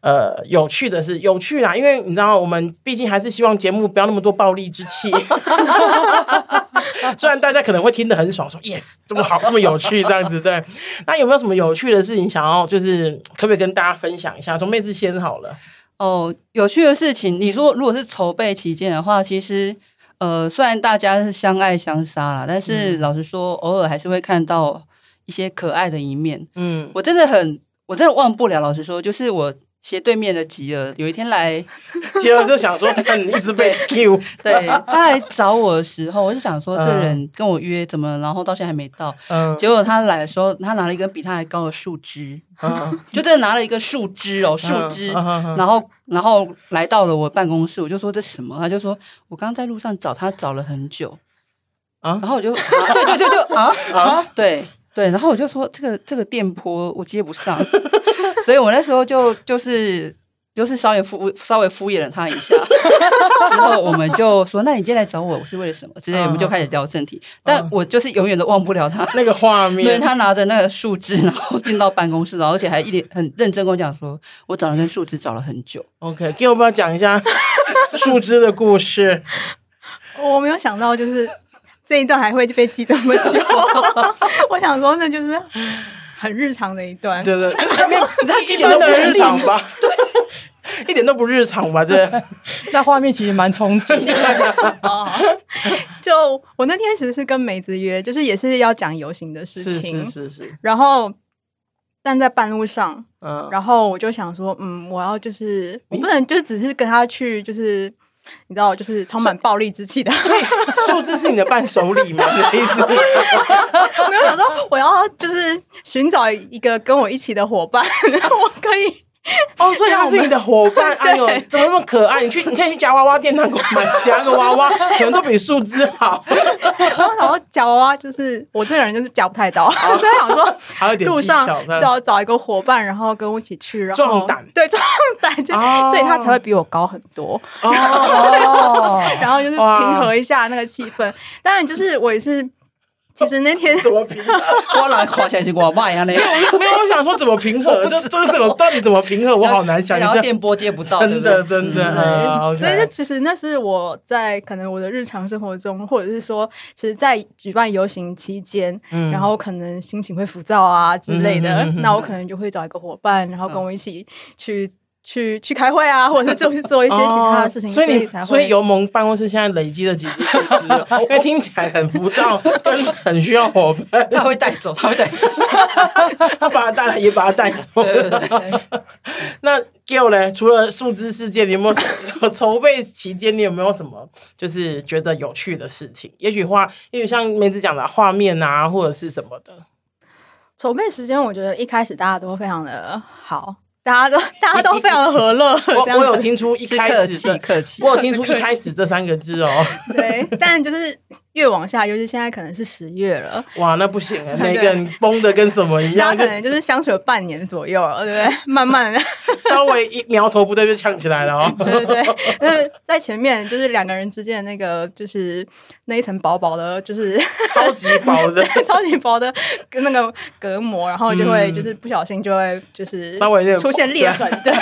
呃有趣的事？有趣啦，因为你知道，我们毕竟还是希望节目不要那么多暴力之气。<laughs> <laughs> 虽然大家可能会听得很爽，说 yes 这么好，<laughs> 这么有趣，这样子对。那有没有什么？有趣的事情想要就是可不可以跟大家分享一下？从妹子先好了。哦，有趣的事情，你说如果是筹备期间的话，其实呃，虽然大家是相爱相杀啦，但是老实说，偶尔还是会看到一些可爱的一面。嗯，我真的很，我真的忘不了。老实说，就是我斜对面的吉尔有一天来，<laughs> 吉尔就想说，<laughs> 你一直被 Q，<laughs> 对，他来找我的时候，我就想说，这人跟我约怎么，然后到现在还没到。嗯，结果他来的时候，他拿了一根比他还高的树枝，嗯，就真的拿了一个树枝哦，树枝，然后然后来到了我办公室，我就说这什么？他就说我刚刚在路上找他找了很久，啊，然后我就，对对对对，啊啊，对。对，然后我就说这个这个电波我接不上，<laughs> 所以我那时候就就是就是稍微敷稍微敷衍了他一下，之后我们就说，那你今天来找我是为了什么？之类，我们就开始聊正题。但我就是永远都忘不了他那个画面，对，他拿着那个树枝，然后进到办公室，然后而且还一脸很认真跟我讲说，我找了根树枝找了很久。OK，给我们要讲一下树枝的故事。<laughs> 我没有想到就是。这一段还会被记这么久，<laughs> 我想说那就是很日常的一段，对对，<laughs> 一点都不日常吧？对，<laughs> 一点都不日常吧？这那画面其实蛮冲击的。就我那天其实是跟梅子约，就是也是要讲游行的事情，是是是是。然后，但在半路上，嗯，然后我就想说，嗯，我要就是我不能就只是跟他去，就是。你知道，就是充满暴力之气的，<laughs> 树枝是你的伴手礼吗？你的意思？我 <laughs> 没有想说，我要就是寻找一个跟我一起的伙伴，然 <laughs> 后我可以。哦，所以他是你的伙伴，<laughs> 哎呦，怎么那么可爱？你去，<laughs> 你可以去夹娃娃店，那给我买夹个娃娃，<laughs> 可能都比树枝好。然后夹娃娃就是我这个人就是夹不太到，所以想说路上就要找一个伙伴，然后跟我一起去，然后壮胆，对，壮胆，就所以他才会比我高很多。哦，然后就是平和一下那个气氛。当然，就是我也是。其实那天怎么平和？我来看起来是我卖啊，那没有没有，我想说怎么平和？<laughs> 这这个怎么到底怎么平和？我好难想象。电波接不到，真的真的。所以这其实那是我在可能我的日常生活中，或者是说，其实，在举办游行期间，然后可能心情会浮躁啊之类的，那我可能就会找一个伙伴，然后跟我一起去。去去开会啊，或者是就是做一些其他的事情，所以你才会。所以油蒙办公室现在累积了几只树枝，因为听起来很浮躁，<laughs> 但是很需要伙伴。他会带走，他会带走，<laughs> 他把他带来，也把他带走。那 Gail 呢？除了树枝事件，你有没有什么 <laughs> 筹备期间，你有没有什么就是觉得有趣的事情？也许画，也许像梅子讲的画面啊，或者是什么的。筹备时间，我觉得一开始大家都非常的好。大家都 <laughs> 大家都非常的和乐。我我有听出一开始的客气，我有听出一开始这三个字哦。<laughs> 对，但就是。越往下，尤其现在可能是十月了，<laughs> 哇，那不行啊！<laughs> 每个人崩的跟什么一样，他可能就是相处了半年左右了，对不对？<laughs> 慢慢的，稍微一苗头不对就呛起来了哦。对对对，那在前面就是两个人之间的那个，就是那一层薄薄的，就是超级薄的、超级薄的跟那个隔膜，然后就会就是不小心就会就是稍微出现裂痕。对，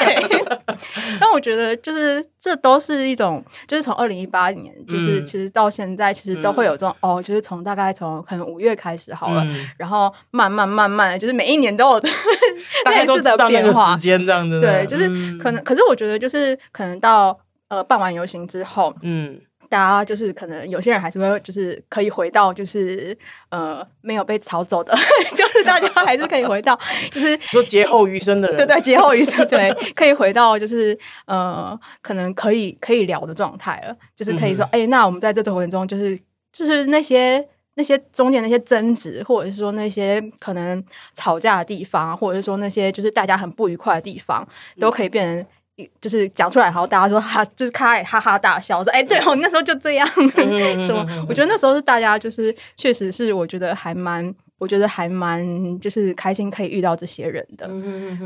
但我觉得就是这都是一种，就是从二零一八年，就是其实到现在，其实都。会有这种哦，就是从大概从可能五月开始好了，嗯、然后慢慢慢慢，就是每一年都有 <laughs> 类似的变化，时间这样子。对，就是可能，嗯、可是我觉得就是可能到呃办完游行之后，嗯，大家就是可能有些人还是会就是可以回到就是呃没有被炒走的，<laughs> 就是大家还是可以回到就是说劫后余生的人，对对，劫后余生，对，可以回到就是呃可能可以可以聊的状态了，就是可以说哎、嗯欸，那我们在这种过程中就是。就是那些那些中间那些争执，或者是说那些可能吵架的地方，或者是说那些就是大家很不愉快的地方，都可以变成就是讲出来，然后大家说哈，就是开哈哈大笑，说哎，对哦，那时候就这样，<laughs> 说我觉得那时候是大家就是确实是我觉得还蛮。我觉得还蛮就是开心可以遇到这些人的，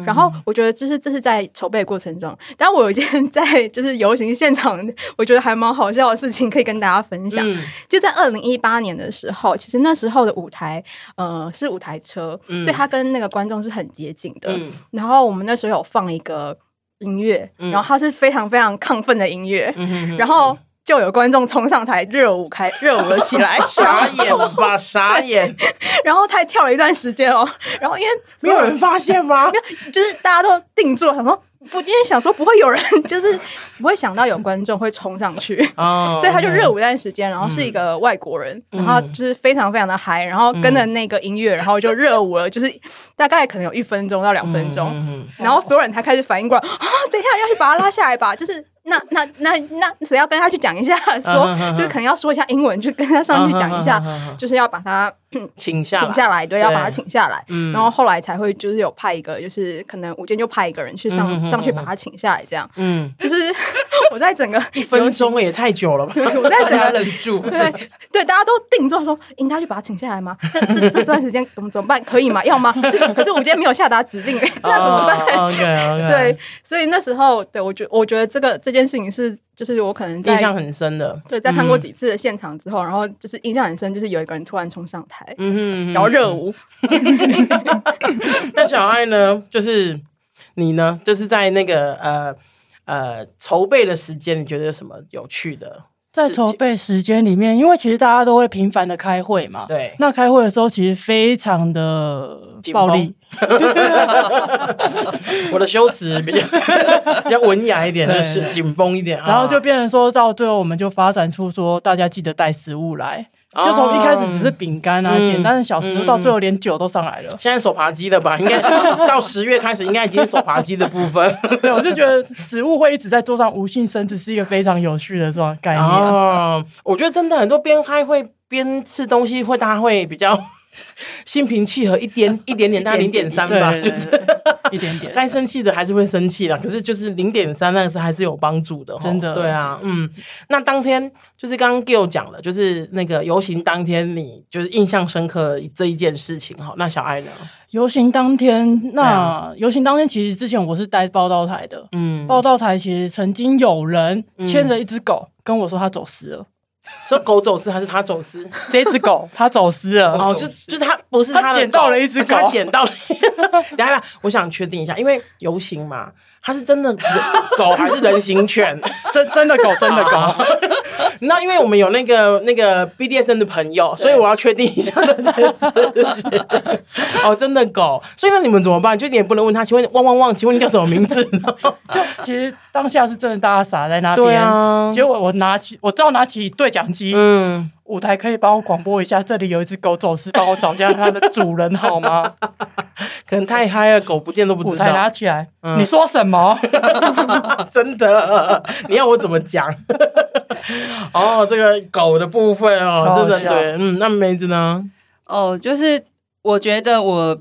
然后我觉得就是这是在筹备过程中，但我有一件 <laughs> 在就是游行现场，我觉得还蛮好笑的事情可以跟大家分享。就在二零一八年的时候，其实那时候的舞台呃是舞台车，所以它跟那个观众是很接近的。然后我们那时候有放一个音乐，然后它是非常非常亢奋的音乐，然后。就有观众冲上台热舞开热舞了起来，傻眼了吧？傻眼。然后他还跳了一段时间哦，然后因为没有人发现吗？<laughs> 就是大家都定住了，想说不，因为想说不会有人，就是不会想到有观众会冲上去，哦、<laughs> <laughs> 所以他就热舞一段时间，然后是一个外国人，嗯、然后就是非常非常的嗨，然后跟着那个音乐，然后就热舞了，就是大概可能有一分钟到两分钟，嗯、然后所有人才开始反应过来，啊，等一下要去把他拉下来吧，就是。那那那那谁要跟他去讲一下？说就是可能要说一下英文，就跟他上去讲一下，就是要把他请 <coughs> 下请下来，对，要把他请下来。然后后来才会就是有派一个，就是可能舞监就派一个人去上上去把他请下来，这样。嗯，就是 <laughs> 我在整个一分钟也太久了吧？<laughs> 我在整个忍住，<laughs> 对对，大家都定做说，应该去把他请下来吗？那这这段时间怎么怎么办？可以吗？要吗？可是我今天没有下达指令，那怎么办。对，所以那时候，对我觉我觉得这个。这件事情是，就是我可能印象很深的。对，在看过几次的现场之后，嗯、然后就是印象很深，就是有一个人突然冲上台，嗯哼嗯哼，然后热舞。<laughs> 那小爱呢？就是你呢？就是在那个呃呃筹备的时间，你觉得有什么有趣的？在筹备时间里面，因为其实大家都会频繁的开会嘛。对。那开会的时候，其实非常的暴力。我的修辞比较比较文雅一点，是紧绷一点。然后就变成说到最后，我们就发展出说，大家记得带食物来。就从一开始只是饼干啊，简单的小食，到最后连酒都上来了。现在手扒鸡的吧，应该到十月开始，应该已经是手扒鸡的部分。<laughs> 对，我就觉得食物会一直在桌上无性生殖，是一个非常有趣的这种概念。哦，我觉得真的很多边开会边吃东西，会大家会比较。<laughs> 心平气和一点 <laughs> 一点点，大概零点三吧，就是 <laughs> 一点点。该生气的还是会生气的，可是就是零点三那个是还是有帮助的，真的。对啊，嗯。那当天就是刚刚 Gill 讲了，就是那个游行当天，你就是印象深刻的这一件事情哈。那小爱呢？游行当天，那游行当天其实之前我是待报道台的，嗯，报道台其实曾经有人牵着一只狗跟我说他走失了。<laughs> 说狗走私还是他走私？这只狗它走私了哦，就就是他不是他捡到了一只狗，他捡到了。<laughs> 等下，我想确定一下，因为游行嘛，它是真的狗还是人形犬？<laughs> 真真的狗，真的狗。<laughs> 那，因为我们有那个那个 BDSN 的朋友，所以我要确定一下这件事情。<laughs> 哦，真的狗，所以那你们怎么办？就你也不能问他，请问汪汪汪，请问你叫什么名字？就其实当下是真的，大家傻在那边。对啊，结果我拿起，我知道拿起对讲机，嗯，舞台可以帮我广播一下，这里有一只狗走失，帮我找一下它的主人好吗？可能太嗨了，狗不见都不知道。舞台拿起来，嗯、你说什么？<laughs> 真的？<laughs> 你要我怎么讲？<laughs> 哦，这个狗的部分哦，真的对，嗯，那梅子呢？哦，就是我觉得我，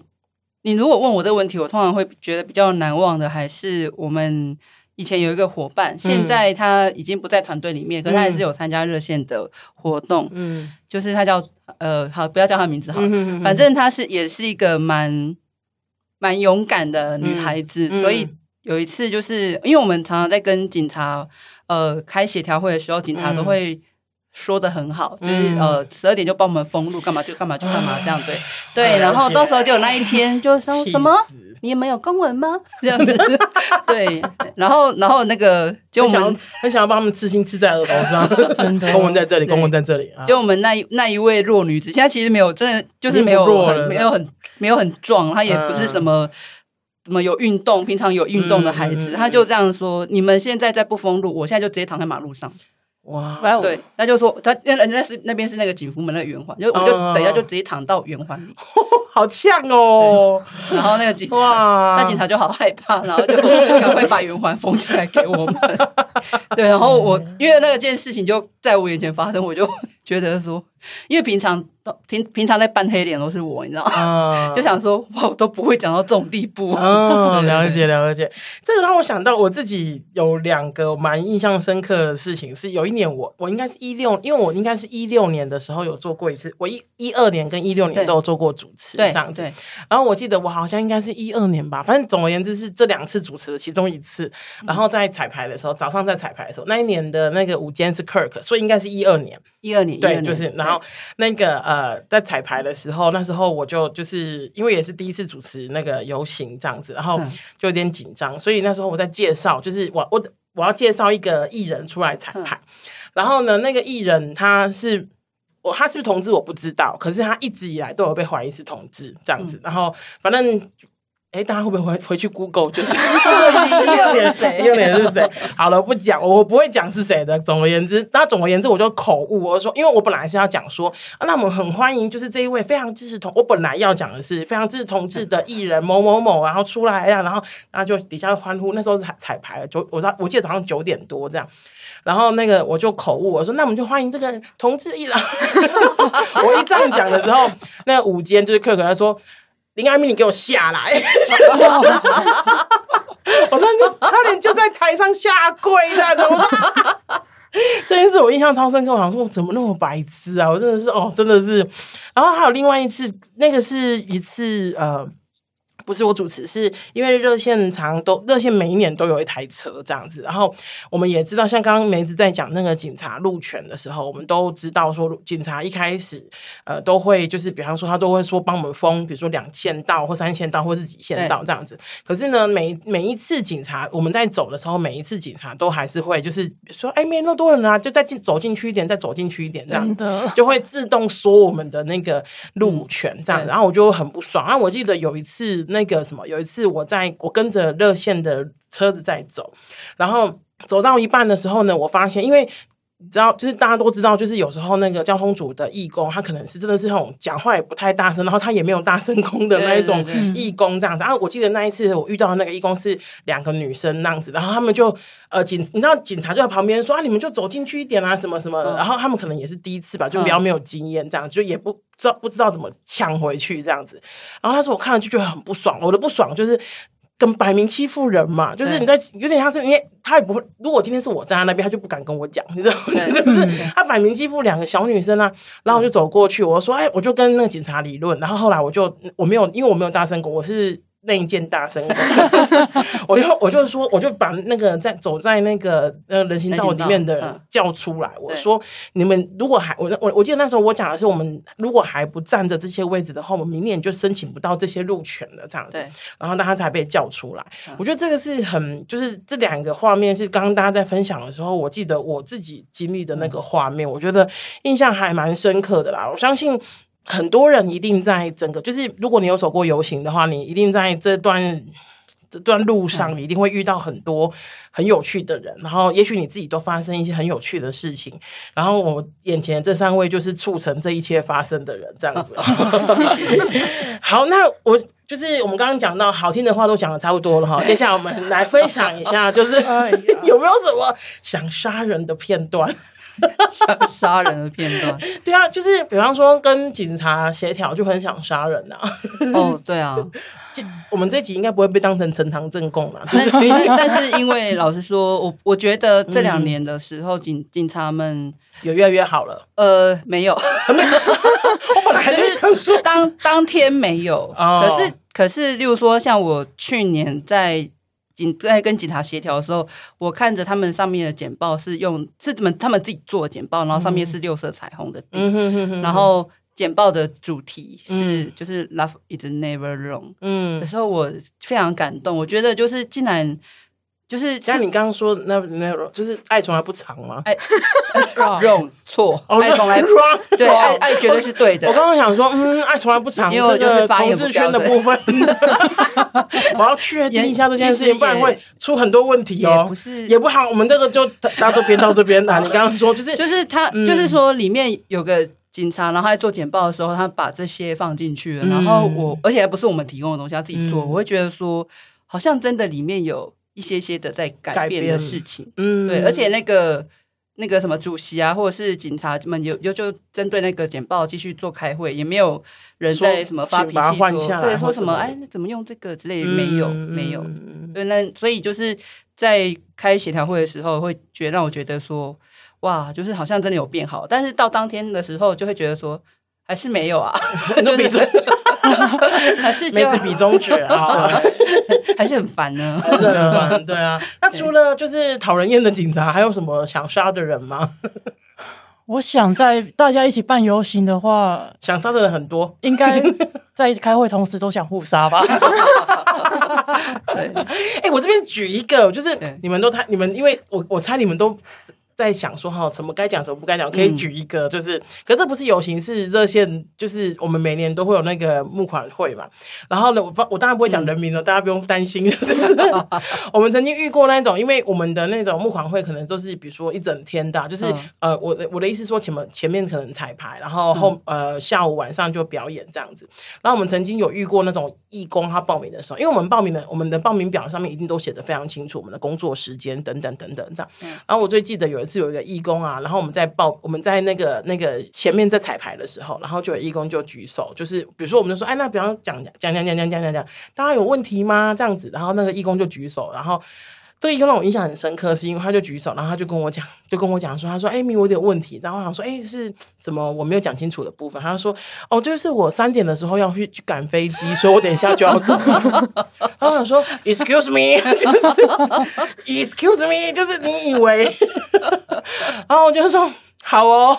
你如果问我这个问题，我通常会觉得比较难忘的，还是我们以前有一个伙伴，现在他已经不在团队里面，嗯、可是他还是有参加热线的活动，嗯，就是他叫呃，好，不要叫他名字好，嗯、哼哼反正他是也是一个蛮蛮勇敢的女孩子，嗯、所以有一次就是因为我们常常在跟警察。呃，开协调会的时候，警察都会说的很好，嗯、就是呃，十二点就帮我们封路，干嘛就干嘛就干嘛，这样对对。然后到时候就有那一天，就说什么，死你们有公文吗？<laughs> 这样子 <laughs> 对。然后然后那个就我们很想，要帮他们刺青刺在额头上，<laughs> 真的公文在这里，公文在这里。就我们那一那一位弱女子，现在其实没有，真的就是没有很没有很没有很壮，她也不是什么。怎么有运动？平常有运动的孩子，嗯嗯、他就这样说：“你们现在在不封路，我现在就直接躺在马路上。”哇！对，那就说他那那是那边是那个景福门那个圆环，就我就等一下就直接躺到圆环里，<laughs> 好呛哦。然后那个警察，哇那警察就好害怕，然后就 <laughs> 赶快把圆环封起来给我们。对，然后我因为那件事情就在我眼前发生，我就觉得说，因为平常。平平常在扮黑脸都是我，你知道吗？<laughs> 就想说，哇，我都不会讲到这种地步。<laughs> 哦，了解了解。这个让我想到我自己有两个蛮印象深刻的事情，是有一年我我应该是一六，因为我应该是一六年的时候有做过一次，我一一二年跟一六年都有做过主持这样子。然后我记得我好像应该是一二年吧，反正总而言之是这两次主持的其中一次。然后在彩排的时候，早上在彩排的时候，那一年的那个午间是 Kirk，所以应该是一二年。一二年，对，就是然后那个呃，在彩排的时候，那时候我就就是因为也是第一次主持那个游行这样子，然后就有点紧张，所以那时候我在介绍，就是我我我要介绍一个艺人出来彩排，然后呢，那个艺人他是我他是不是同志我不知道，可是他一直以来都有被怀疑是同志这样子，然后反正。哎，大家会不会回回去 Google？就是 <laughs> 右脸谁？右脸是谁？好了，不讲，我不会讲是谁的。总而言之，那总而言之，我就口误，我说，因为我本来是要讲说，啊、那我们很欢迎，就是这一位非常支持同，我本来要讲的是非常支持同志的艺人某某某，然后出来呀，然后然后就底下欢呼，那时候是彩彩排，九我我记得早上九点多这样，然后那个我就口误，我说，那我们就欢迎这个同志艺人。<laughs> 我一这样讲的时候，那个舞监就是克克他说。林爱蜜，你给我下来！<laughs> 我说你差点就在台上下跪的，怎么？这件事我印象超深刻。我想说，我怎么那么白痴啊？我真的是哦，真的是。然后还有另外一次，那个是一次呃。不是我主持，是因为热线常都热线每一年都有一台车这样子，然后我们也知道，像刚刚梅子在讲那个警察路权的时候，我们都知道说警察一开始呃都会就是比方说他都会说帮我们封，比如说两线道或三线道或是几线道这样子。可是呢，每每一次警察我们在走的时候，每一次警察都还是会就是说，哎，没那么多人啊，就再进走进去一点，再走进去一点这样子，就会自动缩我们的那个路权这样子。然后我就很不爽。然后我记得有一次。那个什么，有一次我在我跟着热线的车子在走，然后走到一半的时候呢，我发现，因为你知道，就是大家都知道，就是有时候那个交通组的义工，他可能是真的是那种讲话也不太大声，然后他也没有大声公的那一种义工这样子。然后我记得那一次我遇到的那个义工是两个女生那样子，然后他们就呃警，你知道警察就在旁边说啊，你们就走进去一点啊，什么什么的。然后他们可能也是第一次吧，就比较没有经验这样子，就也不。知道不知道怎么呛回去这样子，然后他说我看了就觉得很不爽，我的不爽就是跟摆明欺负人嘛，就是你在有点像是因为他也不会，如果今天是我站在那边，他就不敢跟我讲，你知道吗？<laughs> 就是他摆明欺负两个小女生啊，然后我就走过去，我说哎，我就跟那个警察理论，然后后来我就我没有，因为我没有大声过，我是。那一件大声，<laughs> 我就我就说，我就把那个在走在那个呃人行道里面的人叫出来。我说：“你们如果还我我我记得那时候我讲的是，我们如果还不占着这些位置的话，我们明年就申请不到这些路权了。这样子，然后大家才被叫出来。我觉得这个是很就是这两个画面是刚刚大家在分享的时候，我记得我自己经历的那个画面，我觉得印象还蛮深刻的啦。我相信。很多人一定在整个，就是如果你有走过游行的话，你一定在这段这段路上，你一定会遇到很多很有趣的人。然后，也许你自己都发生一些很有趣的事情。然后，我眼前这三位就是促成这一切发生的人，这样子。<laughs> 好，那我就是我们刚刚讲到好听的话都讲的差不多了哈。接下来我们来分享一下，就是 <laughs> 有没有什么想杀人的片段？<laughs> 想杀人的片段，<laughs> 对啊，就是比方说跟警察协调，就很想杀人呐、啊。哦，对啊，<laughs> 我们这集应该不会被当成呈堂证供了。但但是因为老实说，我我觉得这两年的时候，警警察们有越来越好了。呃，没有，我本来就是当当天没有，哦、可是可是，例如说像我去年在。警在跟警察协调的时候，我看着他们上面的简报是用是他们他们自己做的简报，然后上面是六色彩虹的，嗯，然后简报的主题是就是 Love is never wrong，嗯，的时候我非常感动，我觉得就是竟然。就是像你刚刚说那那种，就是爱从来不长吗？<laughs> 爱 wrong 错，爱从来 wrong 对，爱爱绝对是对的。我刚刚想说，嗯，爱从来不长，因为就是同志圈的部分，<laughs> 我要确定一下这件事情，不然会出很多问题哦。不是，也不好，我们这个就到这边到这边来。你刚刚说就是就是他就是说里面有个警察，然后在做简报的时候，他把这些放进去了，然后我而且还不是我们提供的东西，他自己做，我会觉得说好像真的里面有。一些些的在改变。的事情，嗯，对，而且那个那个什么主席啊，或者是警察们有有就针对那个简报继续做开会，也没有人在什么发脾气对，说什么哎，那怎么用这个之类的，没有、嗯、没有，对，那所以就是在开协调会的时候，会觉得让我觉得说，哇，就是好像真的有变好，但是到当天的时候，就会觉得说。还是没有啊，<laughs> 都 <laughs> 比中，<laughs> 还是每次比中指啊，还是很烦呢。对啊，那除了就是讨人厌的警察，还有什么想杀的人吗？我想在大家一起办游行的话，想杀的人很多，应该在开会同时都想互杀吧？对，哎，我这边举一个，就是你们都太，你们因为我我猜你们都。在想说哈，什么该讲，什么不该讲，可以举一个，就是，嗯、可这不是游行，是热线，就是我们每年都会有那个募款会嘛。然后呢，我我当然不会讲人名了，嗯、大家不用担心，<laughs> 就是我们曾经遇过那种，因为我们的那种募款会可能就是比如说一整天的，就是、嗯、呃，我的我的意思说前面前面可能彩排，然后后、嗯、呃下午晚上就表演这样子。然后我们曾经有遇过那种义工他报名的时候，因为我们报名的我们的报名表上面一定都写的非常清楚，我们的工作时间等等等等这样。嗯、然后我最记得有一次是有一个义工啊，然后我们在报我们在那个那个前面在彩排的时候，然后就有义工就举手，就是比如说我们就说，哎，那比方讲讲讲讲讲讲讲讲，大家有问题吗？这样子，然后那个义工就举手，然后。这个一个让我印象很深刻，是因为他就举手，然后他就跟我讲，就跟我讲说，他说：“哎，米，我有点问题。”然后我想说：“哎，是怎么我没有讲清楚的部分？”他就说：“哦，就是我三点的时候要去去赶飞机，所以我等一下就要走。” <laughs> 然后我想说：“Excuse me，<laughs> 就是 Excuse me，就是你以为？” <laughs> 然后我就说。好哦，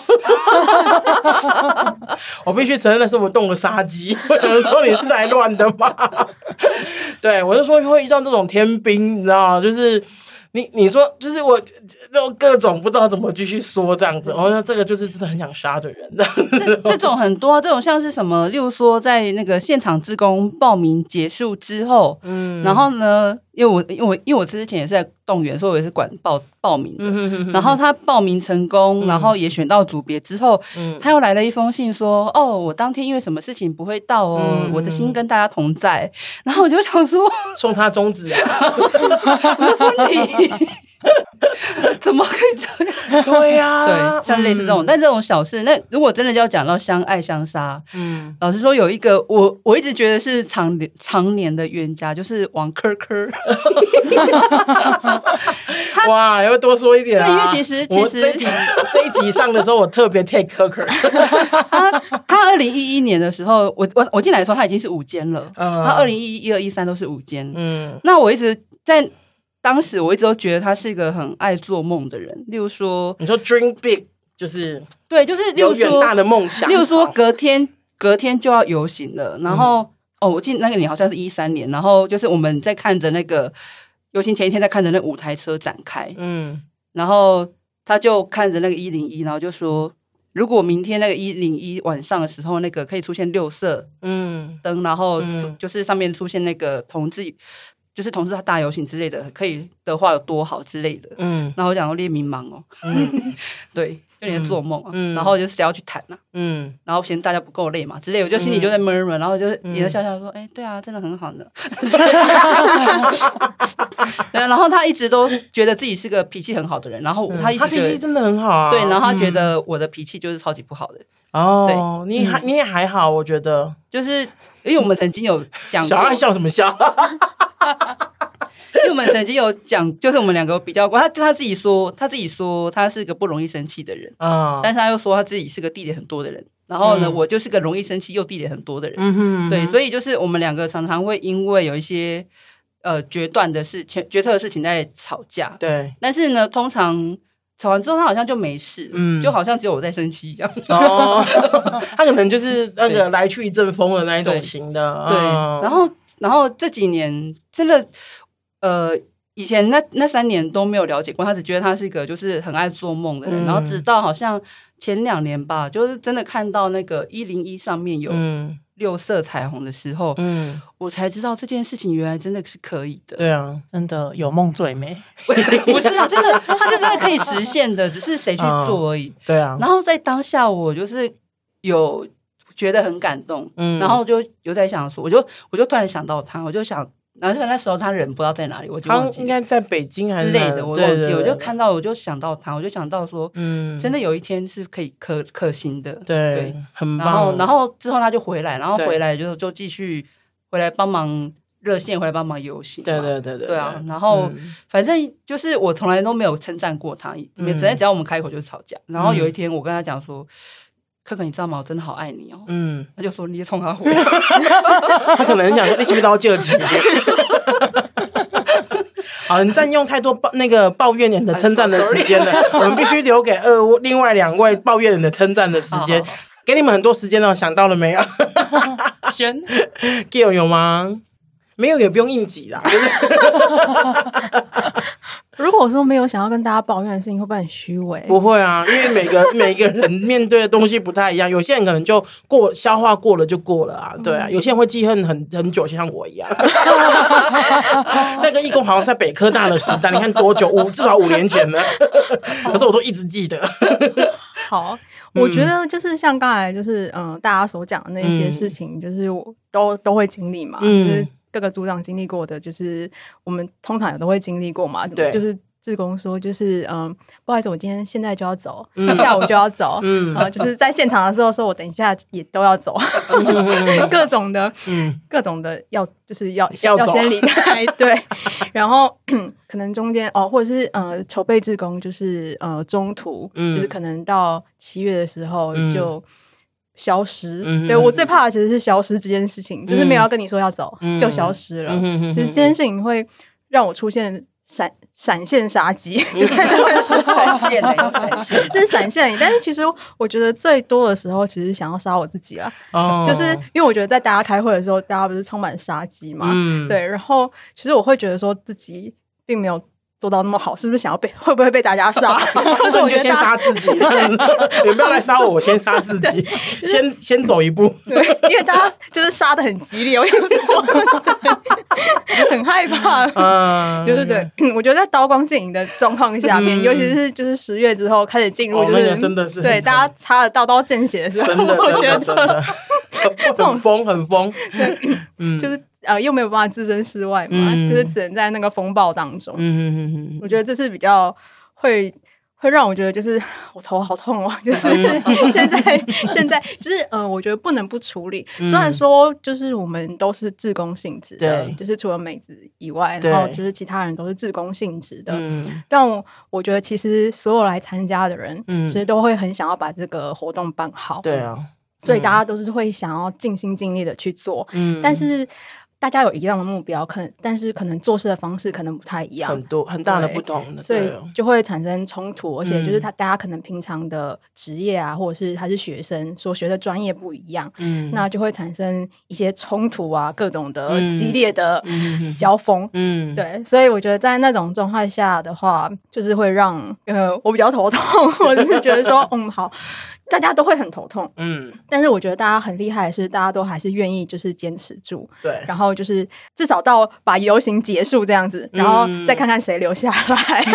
<laughs> 我必须承认的是我动了杀机。<laughs> 我有人说你是来乱的吗？<laughs> 对，我就说会遇到这种天兵，你知道吗？就是。你你说就是我那种各种不知道怎么继续说这样子，我说这个就是真的很想杀的人这。这 <laughs> 这种很多，这种像是什么，例如说在那个现场职工报名结束之后，嗯，然后呢，因为我因为我因为我之前也是在动员，所以我也是管报报名的。然后他报名成功，然后也选到组别之后，嗯，他又来了一封信说，哦，我当天因为什么事情不会到哦，嗯、我的心跟大家同在。然后我就想说，送他中指啊，<laughs> 我就说你。<laughs> 怎么可以这样？<laughs> 对呀、啊，对，像类似这种，嗯、但这种小事，那如果真的就要讲到相爱相杀，嗯，老实说，有一个我我一直觉得是常常年的冤家，就是王珂珂。<laughs> 他哇，要多说一点啊！因为其实其实这一集这一集上的时候，我特别 take 珂珂。他他二零一一年的时候，我我我进来的时候，他已经是五间了。嗯，他二零一一、一二、一三都是五间。嗯，那我一直在。当时我一直都觉得他是一个很爱做梦的人，例如说，你说 dream big 就是对，就是例如说有远大的梦想，例如说隔天隔天就要游行了，然后、嗯、哦，我记得那个年好像是一三年，然后就是我们在看着那个游行前一天在看着那五台车展开，嗯，然后他就看着那个一零一，然后就说，如果明天那个一零一晚上的时候，那个可以出现六色嗯。灯，然后就是上面出现那个同志。就是同事他大游行之类的，可以的话有多好之类的。嗯，然后我讲说列迷茫哦，嗯，<laughs> 对，就你在做梦啊。嗯，然后就谁要去谈呐？嗯，然后嫌大家不够累嘛之类，我就心里就在闷闷，然后就也在笑笑说，哎，对啊，真的很好呢。<laughs> 对，然后他一直都觉得自己是个脾气很好的人，然后他一直觉得脾气真的很好啊。对，然后他觉得我的脾气就是超级不好的。哦，你还你也还好，我觉得就是因为我们曾经有讲过，小爱笑什么笑？<laughs> 因为我们曾经有讲，就是我们两个比较过，他他自己说，他自己说他是个不容易生气的人啊，但是他又说他自己是个地雷很多的人。然后呢，我就是个容易生气又地雷很多的人。嗯哼，对，所以就是我们两个常常会因为有一些呃决断的事情、决策的事情在吵架。对，但是呢，通常吵完之后他好像就没事，嗯，就好像只有我在生气一样。哦，<laughs> 他可能就是那个来去一阵风的那一种型的。对，然后。然后这几年真的，呃，以前那那三年都没有了解过，他只觉得他是一个就是很爱做梦的人。嗯、然后直到好像前两年吧，就是真的看到那个一零一上面有六色彩虹的时候，嗯，我才知道这件事情原来真的是可以的。对啊，真的有梦最美。<laughs> 不是啊，真的，他是真的可以实现的，只是谁去做而已。嗯、对啊。然后在当下，我就是有。觉得很感动，嗯，然后就有在想说，我就我就突然想到他，我就想，然后那时候他人不知道在哪里，我就忘记应该在北京还是之类的，我忘记，我就看到，我就想到他，我就想到说，嗯，真的有一天是可以可可行的，对，很棒。然后然后之后他就回来，然后回来就就继续回来帮忙热线，回来帮忙游行，对对对对，对啊。然后反正就是我从来都没有称赞过他，每只要我们开口就吵架。然后有一天我跟他讲说。可可，你知道吗？我真的好爱你哦。嗯，他就说你也冲他回来，<laughs> 他可能很想说你是不是都借了钱？<laughs> 好，你占用太多抱那个抱怨人的称赞的时间了，我们必须留给二另外两位抱怨人的称赞的时间，给你们很多时间哦。想到了没有？<laughs> 选 Gill 有吗？没有也不用硬挤啦。<laughs> 如果说没有想要跟大家抱怨的事情，会不会很虚伪？不会啊，因为每个 <laughs> 每一个人面对的东西不太一样，有些人可能就过消化过了就过了啊，对啊，有些人会记恨很很久，就像我一样。<laughs> 那个义工好像在北科大的时代，你看多久？五至少五年前了，可是我都一直记得。好，我觉得就是像刚才就是嗯，大家所讲的那些事情，就是我都都会经历嘛，就是。各个组长经历过的，就是我们通常也都会经历过嘛。对，就是志工说，就是嗯，不好意思，我今天现在就要走，嗯、下午就要走，嗯，啊，就是在现场的时候说，我等一下也都要走，嗯、<laughs> 各种的，嗯，各种的要就是要要，要先离开，<laughs> 对，然后 <clears throat> 可能中间哦，或者是呃筹备志工，就是呃中途，嗯，就是可能到七月的时候就。嗯消失，嗯、对我最怕的其实是消失这件事情，嗯、就是没有要跟你说要走、嗯、就消失了。嗯、哼哼其实这件事情会让我出现闪闪现杀机，<laughs> 就是闪现闪现，<laughs> 这是闪现。但是其实我觉得最多的时候，其实想要杀我自己了。哦，<laughs> 就是因为我觉得在大家开会的时候，大家不是充满杀机嘛？嗯，对。然后其实我会觉得说自己并没有。做到那么好，是不是想要被 <laughs> 会不会被大家杀？<laughs> 就是我就先杀自己，<laughs> 你不要来杀我，我先杀自己，先先走一步。对，因为大家就是杀的很激烈，我有时候。很害怕。嗯，对对对，<clears throat> 我觉得在刀光剑影的状况下面，尤其是就是十月之后开始进入，就是真的是对大家擦了刀刀见血的时候，我觉得 <laughs> 这种疯很疯，<laughs> 对，<laughs> 嗯，就是。呃，又没有办法置身事外嘛，嗯、就是只能在那个风暴当中。嗯哼哼哼，我觉得这是比较会会让我觉得就是我头好痛哦，就是现在现在就是呃，我觉得不能不处理。嗯、虽然说就是我们都是自工性质的，对就是除了美子以外，然后就是其他人都是自工性质的。嗯、但我，我觉得其实所有来参加的人，嗯、其实都会很想要把这个活动办好。对啊，所以大家都是会想要尽心尽力的去做。嗯，但是。大家有一样的目标，可能但是可能做事的方式可能不太一样，很多很大的不同的，所以就会产生冲突。而且就是他大家可能平常的职业啊，或者是他是学生所学的专业不一样，嗯，那就会产生一些冲突啊，各种的激烈的交锋，嗯，对。所以我觉得在那种状态下的话，就是会让呃我比较头痛，或者是觉得说嗯好。大家都会很头痛，嗯，但是我觉得大家很厉害的是，大家都还是愿意就是坚持住，对，然后就是至少到把游行结束这样子，然后再看看谁留下来。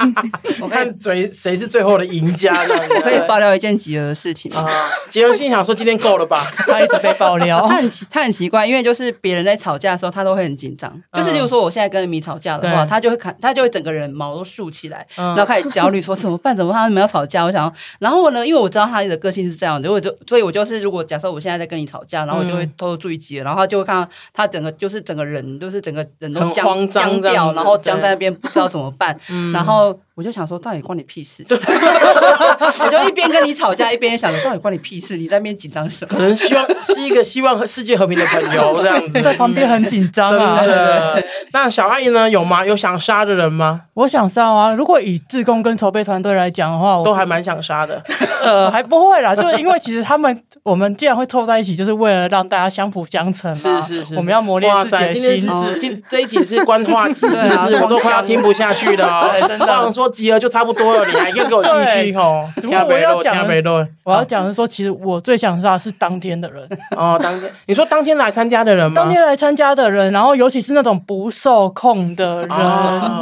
<laughs> 我看谁谁是最后的赢家，我可以爆料一件吉儿的事情啊。吉儿心想说今天够了吧？<laughs> 他一直被爆料，他很奇，他很奇怪，因为就是别人在吵架的时候，他都会很紧张。就是例如说我现在跟米吵架的话，他就会看，他就会整个人毛都竖起来，然后开始焦虑，说怎么办？怎么办？他们要吵架？我想，然后呢，因为我。知道他的个性是这样的，我就所以，我就是如果假设我现在在跟你吵架，然后我就会偷偷注意吉儿，然后他就会看到他整个就是整个人都是整个人都僵僵掉，然后僵在那边不知道怎么办，<laughs> 然后。我就想说，到底关你屁事？<laughs> 我就一边跟你吵架，一边想着，到底关你屁事？你在那边紧张什么？可能希望是一个希望和世界和平的朋友这样子，在旁边很紧张啊。那小阿姨呢？有吗？有想杀的人吗？我想杀啊！如果以自工跟筹备团队来讲的话，我都还蛮想杀的。<laughs> 呃，还不会啦，就是因为其实他们我们既然会凑在一起，就是为了让大家相辅相成嘛。是是是，我们要磨练自己的心。今天这一集是官话集，是不是？我都快要听不下去了。<laughs> 真的说。集合就差不多了，你还要给我继续哦。我要讲，我要讲的是说，其实我最想杀的是当天的人 <laughs> 哦。当天，你说当天来参加的人吗？当天来参加的人，然后尤其是那种不受控的人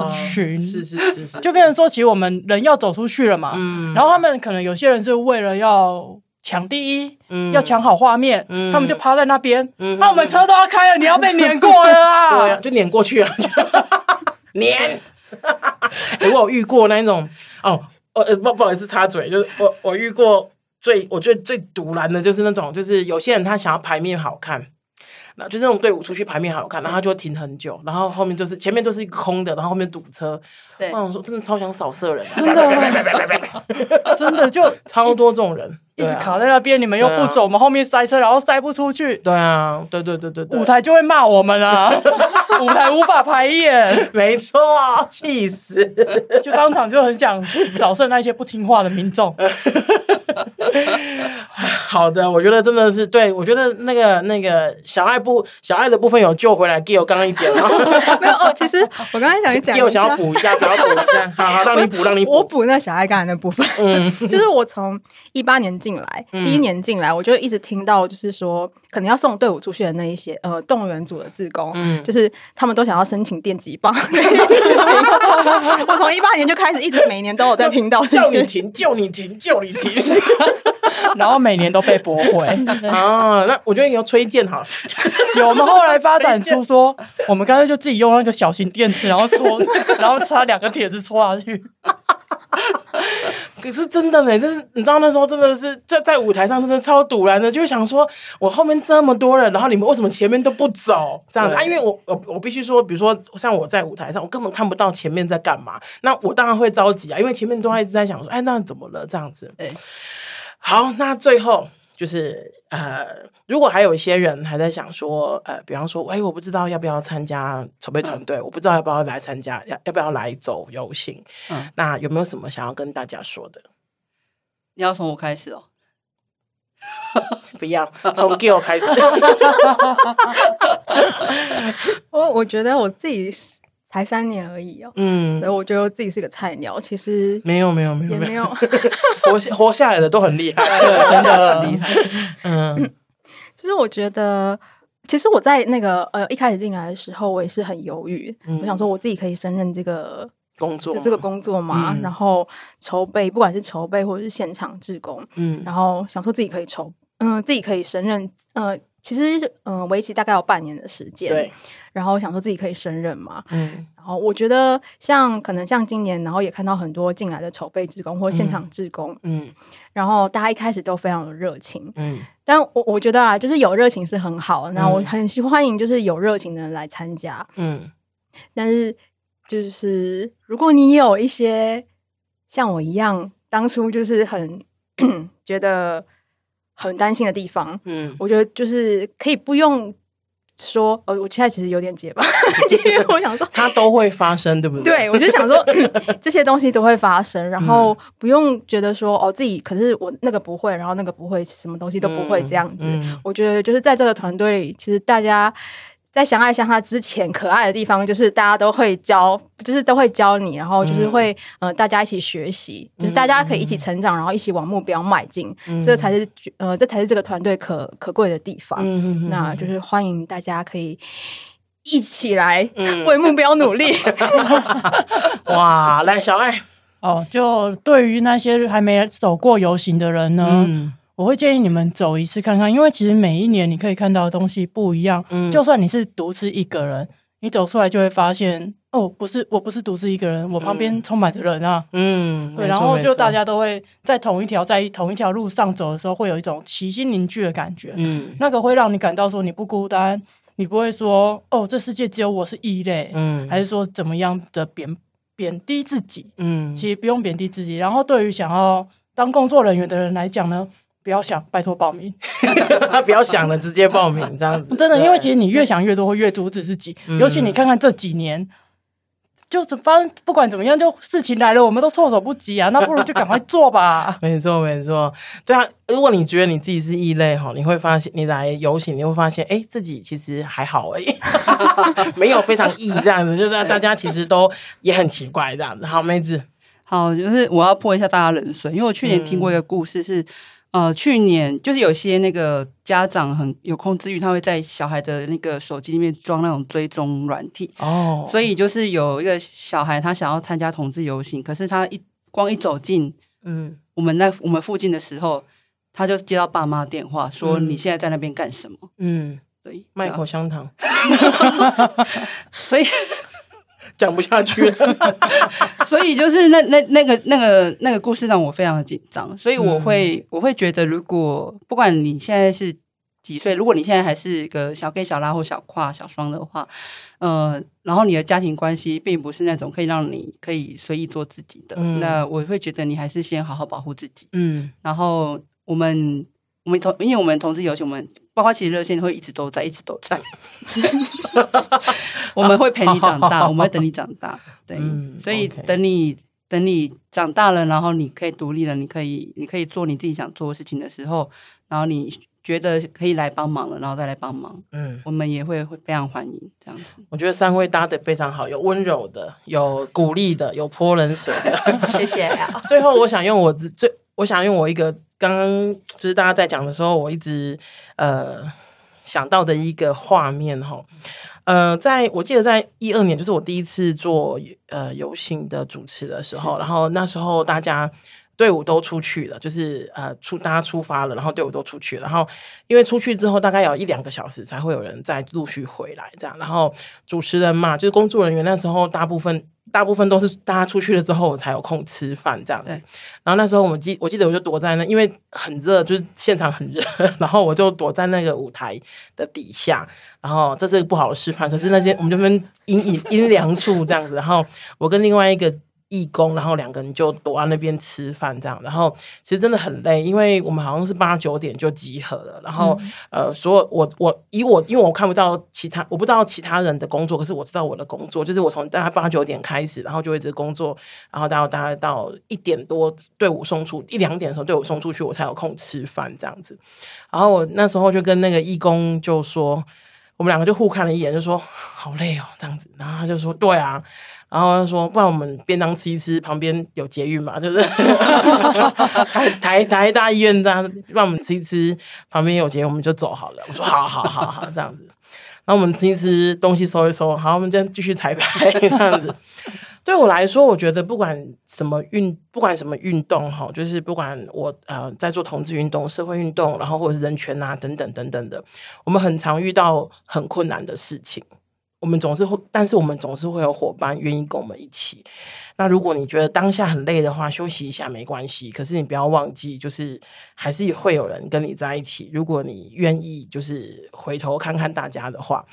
群，是是是是，就变成说，其实我们人要走出去了嘛。嗯。然后他们可能有些人是为了要抢第一，嗯，要抢好画面，嗯，他们就趴在那边。嗯。那我们车都要开了，你要被碾过了啦！<laughs> 对啊，就碾过去了，<laughs> 碾。<laughs> 欸、我有遇过那种哦，呃，不不好意思插嘴，就是我我遇过最我觉得最毒男的就是那种，就是有些人他想要牌面好看，那就是那种队伍出去排面好看，然后他就会停很久，然后后面就是前面就是一个空的，然后后面堵车。对，我说真的超想扫射人，真的，<laughs> 真的就超多这种人，一直卡在那边，你们又不走，我们后面塞车，然后塞不出去。对啊，对对对对对，舞台就会骂我们啊，<laughs> 舞台无法排演，<laughs> 没错，气死，就当场就很想扫射那些不听话的民众。好的，我觉得真的是对，我觉得那个那个小爱部小爱的部分有救回来，给我刚刚一点了？<laughs> 没有哦，其实我刚才想讲，给我想要补一下，想要补一下，好好 <laughs> 让你补，让你补。我补那小爱刚才那部分，嗯，<laughs> 就是我从一八年进来，第一年进来，我就一直听到，就是说可能要送队伍出去的那一些呃动物园组的志工，嗯，就是他们都想要申请电击棒。我从一八年就开始，一直每年都有在听到，叫你停，叫你停，叫你停。然后每年都被驳回啊！那我觉得你要推荐好，有我们后来发展出说，我们干脆就自己用那个小型电池，然后戳，然后插两个铁子戳下去。可是真的呢，就是你知道那时候真的是在在舞台上真的超堵然的，就想说我后面这么多人，然后你们为什么前面都不走这样子啊？因为我我我必须说，比如说像我在舞台上，我根本看不到前面在干嘛，那我当然会着急啊，因为前面都还一直在想说，哎，那怎么了这样子？对。好，那最后就是呃，如果还有一些人还在想说，呃，比方说，哎，我不知道要不要参加筹备团队，嗯、我不知道要不要来参加，要要不要来走游行？嗯，那有没有什么想要跟大家说的？你要从我开始哦，<laughs> 不要从 Gill 开始。<laughs> 我我觉得我自己。才三年而已哦，嗯，所以我觉得自己是个菜鸟，其实没有没有没有也没有。<laughs> 活下活下来的都很厉害，真的 <laughs> 很厉害。嗯，其实我觉得，其实我在那个呃一开始进来的时候，我也是很犹豫，我想说我自己可以胜任这个工作，这个工作嘛，然后筹备，不管是筹备或者是现场志工，嗯，然后想说自己可以筹，嗯，自己可以胜任，呃。其实，嗯，为期大概有半年的时间。对。然后想说自己可以胜任嘛。嗯。然后我觉得，像可能像今年，然后也看到很多进来的筹备职工或现场职工。嗯。然后大家一开始都非常有热情。嗯。但我我觉得啊，就是有热情是很好。那我很喜欢迎，就是有热情的人来参加。嗯。但是，就是如果你有一些像我一样，当初就是很 <clears throat> 觉得。很担心的地方，嗯，我觉得就是可以不用说，呃，我现在其实有点结巴，因为我想说，它都会发生，对不对？对，我就想说这些东西都会发生，然后不用觉得说哦，自己可是我那个不会，然后那个不会，什么东西都不会这样子。嗯嗯、我觉得就是在这个团队里，其实大家。在相爱相杀之前，可爱的地方就是大家都会教，就是都会教你，然后就是会、嗯、呃大家一起学习，就是大家可以一起成长，嗯、然后一起往目标迈进，嗯、这才是呃这才是这个团队可可贵的地方。嗯、那就是欢迎大家可以一起来为目标努力。嗯、哇，来小爱哦，就对于那些还没走过游行的人呢。嗯我会建议你们走一次看看，因为其实每一年你可以看到的东西不一样。嗯，就算你是独自一个人，你走出来就会发现，哦，不是，我不是独自一个人，我旁边充满着人啊。嗯，对，然后就大家都会在同一条在同一条路上走的时候，会有一种齐心凝聚的感觉。嗯，那个会让你感到说你不孤单，你不会说哦，这世界只有我是异类。嗯，还是说怎么样的贬贬低自己？嗯，其实不用贬低自己。然后对于想要当工作人员的人来讲呢？不要想，拜托报名。他 <laughs> 不要想了，直接报名这样子。<laughs> 真的，因为其实你越想越多，会越阻止自己。嗯、尤其你看看这几年，就发生不管怎么样，就事情来了，我们都措手不及啊。那不如就赶快做吧。<laughs> 没错，没错。对啊，如果你觉得你自己是异类哈，你会发现你来游行，你会发现，哎、欸，自己其实还好而已，没有非常异这样子。就是大家其实都也很奇怪这样子。好，妹子，好，就是我要泼一下大家冷水，因为我去年听过一个故事是。呃，去年就是有些那个家长很有空之余，他会在小孩的那个手机里面装那种追踪软体哦，所以就是有一个小孩他想要参加同志游行，可是他一光一走进嗯我们那我们附近的时候，他就接到爸妈电话说，你现在在那边干什么？嗯，对，卖口香糖，<laughs> <laughs> 所以。讲不下去。了，<laughs> 所以就是那那那个那个那个故事让我非常的紧张，所以我会、嗯、我会觉得，如果不管你现在是几岁，如果你现在还是一个小 gay 小拉或小跨小双的话，呃，然后你的家庭关系并不是那种可以让你可以随意做自己的，嗯、那我会觉得你还是先好好保护自己，嗯，然后我们。我们同，因为我们同志游行，我们包括其实热线会一直都在，一直都在。<laughs> 我们会陪你长大，<laughs> 我们会等你长大。对，嗯、所以等你等你长大了，然后你可以独立了，你可以你可以做你自己想做的事情的时候，然后你觉得可以来帮忙了，然后再来帮忙。嗯，我们也会会非常欢迎这样子。我觉得三位搭的非常好，有温柔的，有鼓励的，有泼冷水的。谢谢。最后，我想用我最，我想用我一个刚刚就是大家在讲的时候，我一直呃想到的一个画面哈。呃，在我记得在一二年，就是我第一次做呃游行的主持的时候，然后那时候大家队伍都出去了，就是呃出大家出发了，然后队伍都出去了，然后因为出去之后大概有一两个小时才会有人再陆续回来，这样，然后主持人嘛，就是工作人员那时候大部分。大部分都是大家出去了之后我才有空吃饭这样子，然后那时候我们记我记得我就躲在那，因为很热，就是现场很热，然后我就躲在那个舞台的底下，然后这是个不好的示范，可是那些我们就分阴阴阴凉处这样子，然后我跟另外一个。义工，然后两个人就躲在那边吃饭，这样，然后其实真的很累，因为我们好像是八九点就集合了，然后、嗯、呃，所有我我以我，因为我看不到其他，我不知道其他人的工作，可是我知道我的工作，就是我从大概八九点开始，然后就一直工作，然后到大概到一点多队伍送出一两点的时候，队伍送出去，我才有空吃饭这样子，然后我那时候就跟那个义工就说，我们两个就互看了一眼，就说 <sighs> 好累哦这样子，然后他就说对啊。然后他说：“不然我们便当吃一吃，旁边有捷运嘛，就是 <laughs> 台台台大医院这样，不然我们吃一吃，旁边有捷运，我们就走好了。”我说：“好好好好，这样子。”然后我们吃一吃，东西收一收，好，我们再继续彩排这样子。对我来说，我觉得不管什么运，不管什么运动哈，就是不管我呃在做同志运动、社会运动，然后或者是人权啊等等等等的，我们很常遇到很困难的事情。我们总是会，但是我们总是会有伙伴愿意跟我们一起。那如果你觉得当下很累的话，休息一下没关系。可是你不要忘记，就是还是会有人跟你在一起。如果你愿意，就是回头看看大家的话，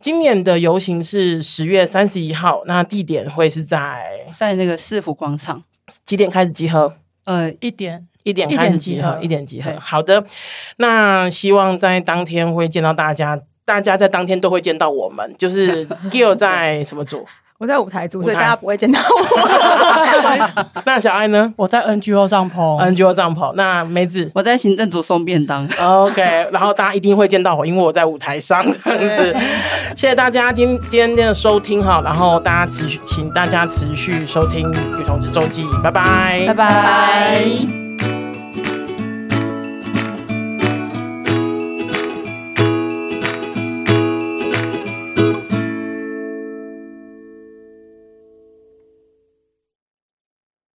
今年的游行是十月三十一号，那地点会是在在那个市府广场。几点开始集合？呃，一点一点开始集合，一点集合。好的，那希望在当天会见到大家。大家在当天都会见到我们，就是 <laughs> Gill 在什么组？<laughs> 我在舞台组，所以大家不会见到我。<laughs> 那小爱呢？我在 NGO 帐篷，NGO 帐篷。那梅子，我在行政组送便当。OK，然后大家一定会见到我，因为我在舞台上。这样子，谢谢大家今今天的收听哈，然后大家持续，请大家持续收听《女同志周记》，拜拜，拜拜。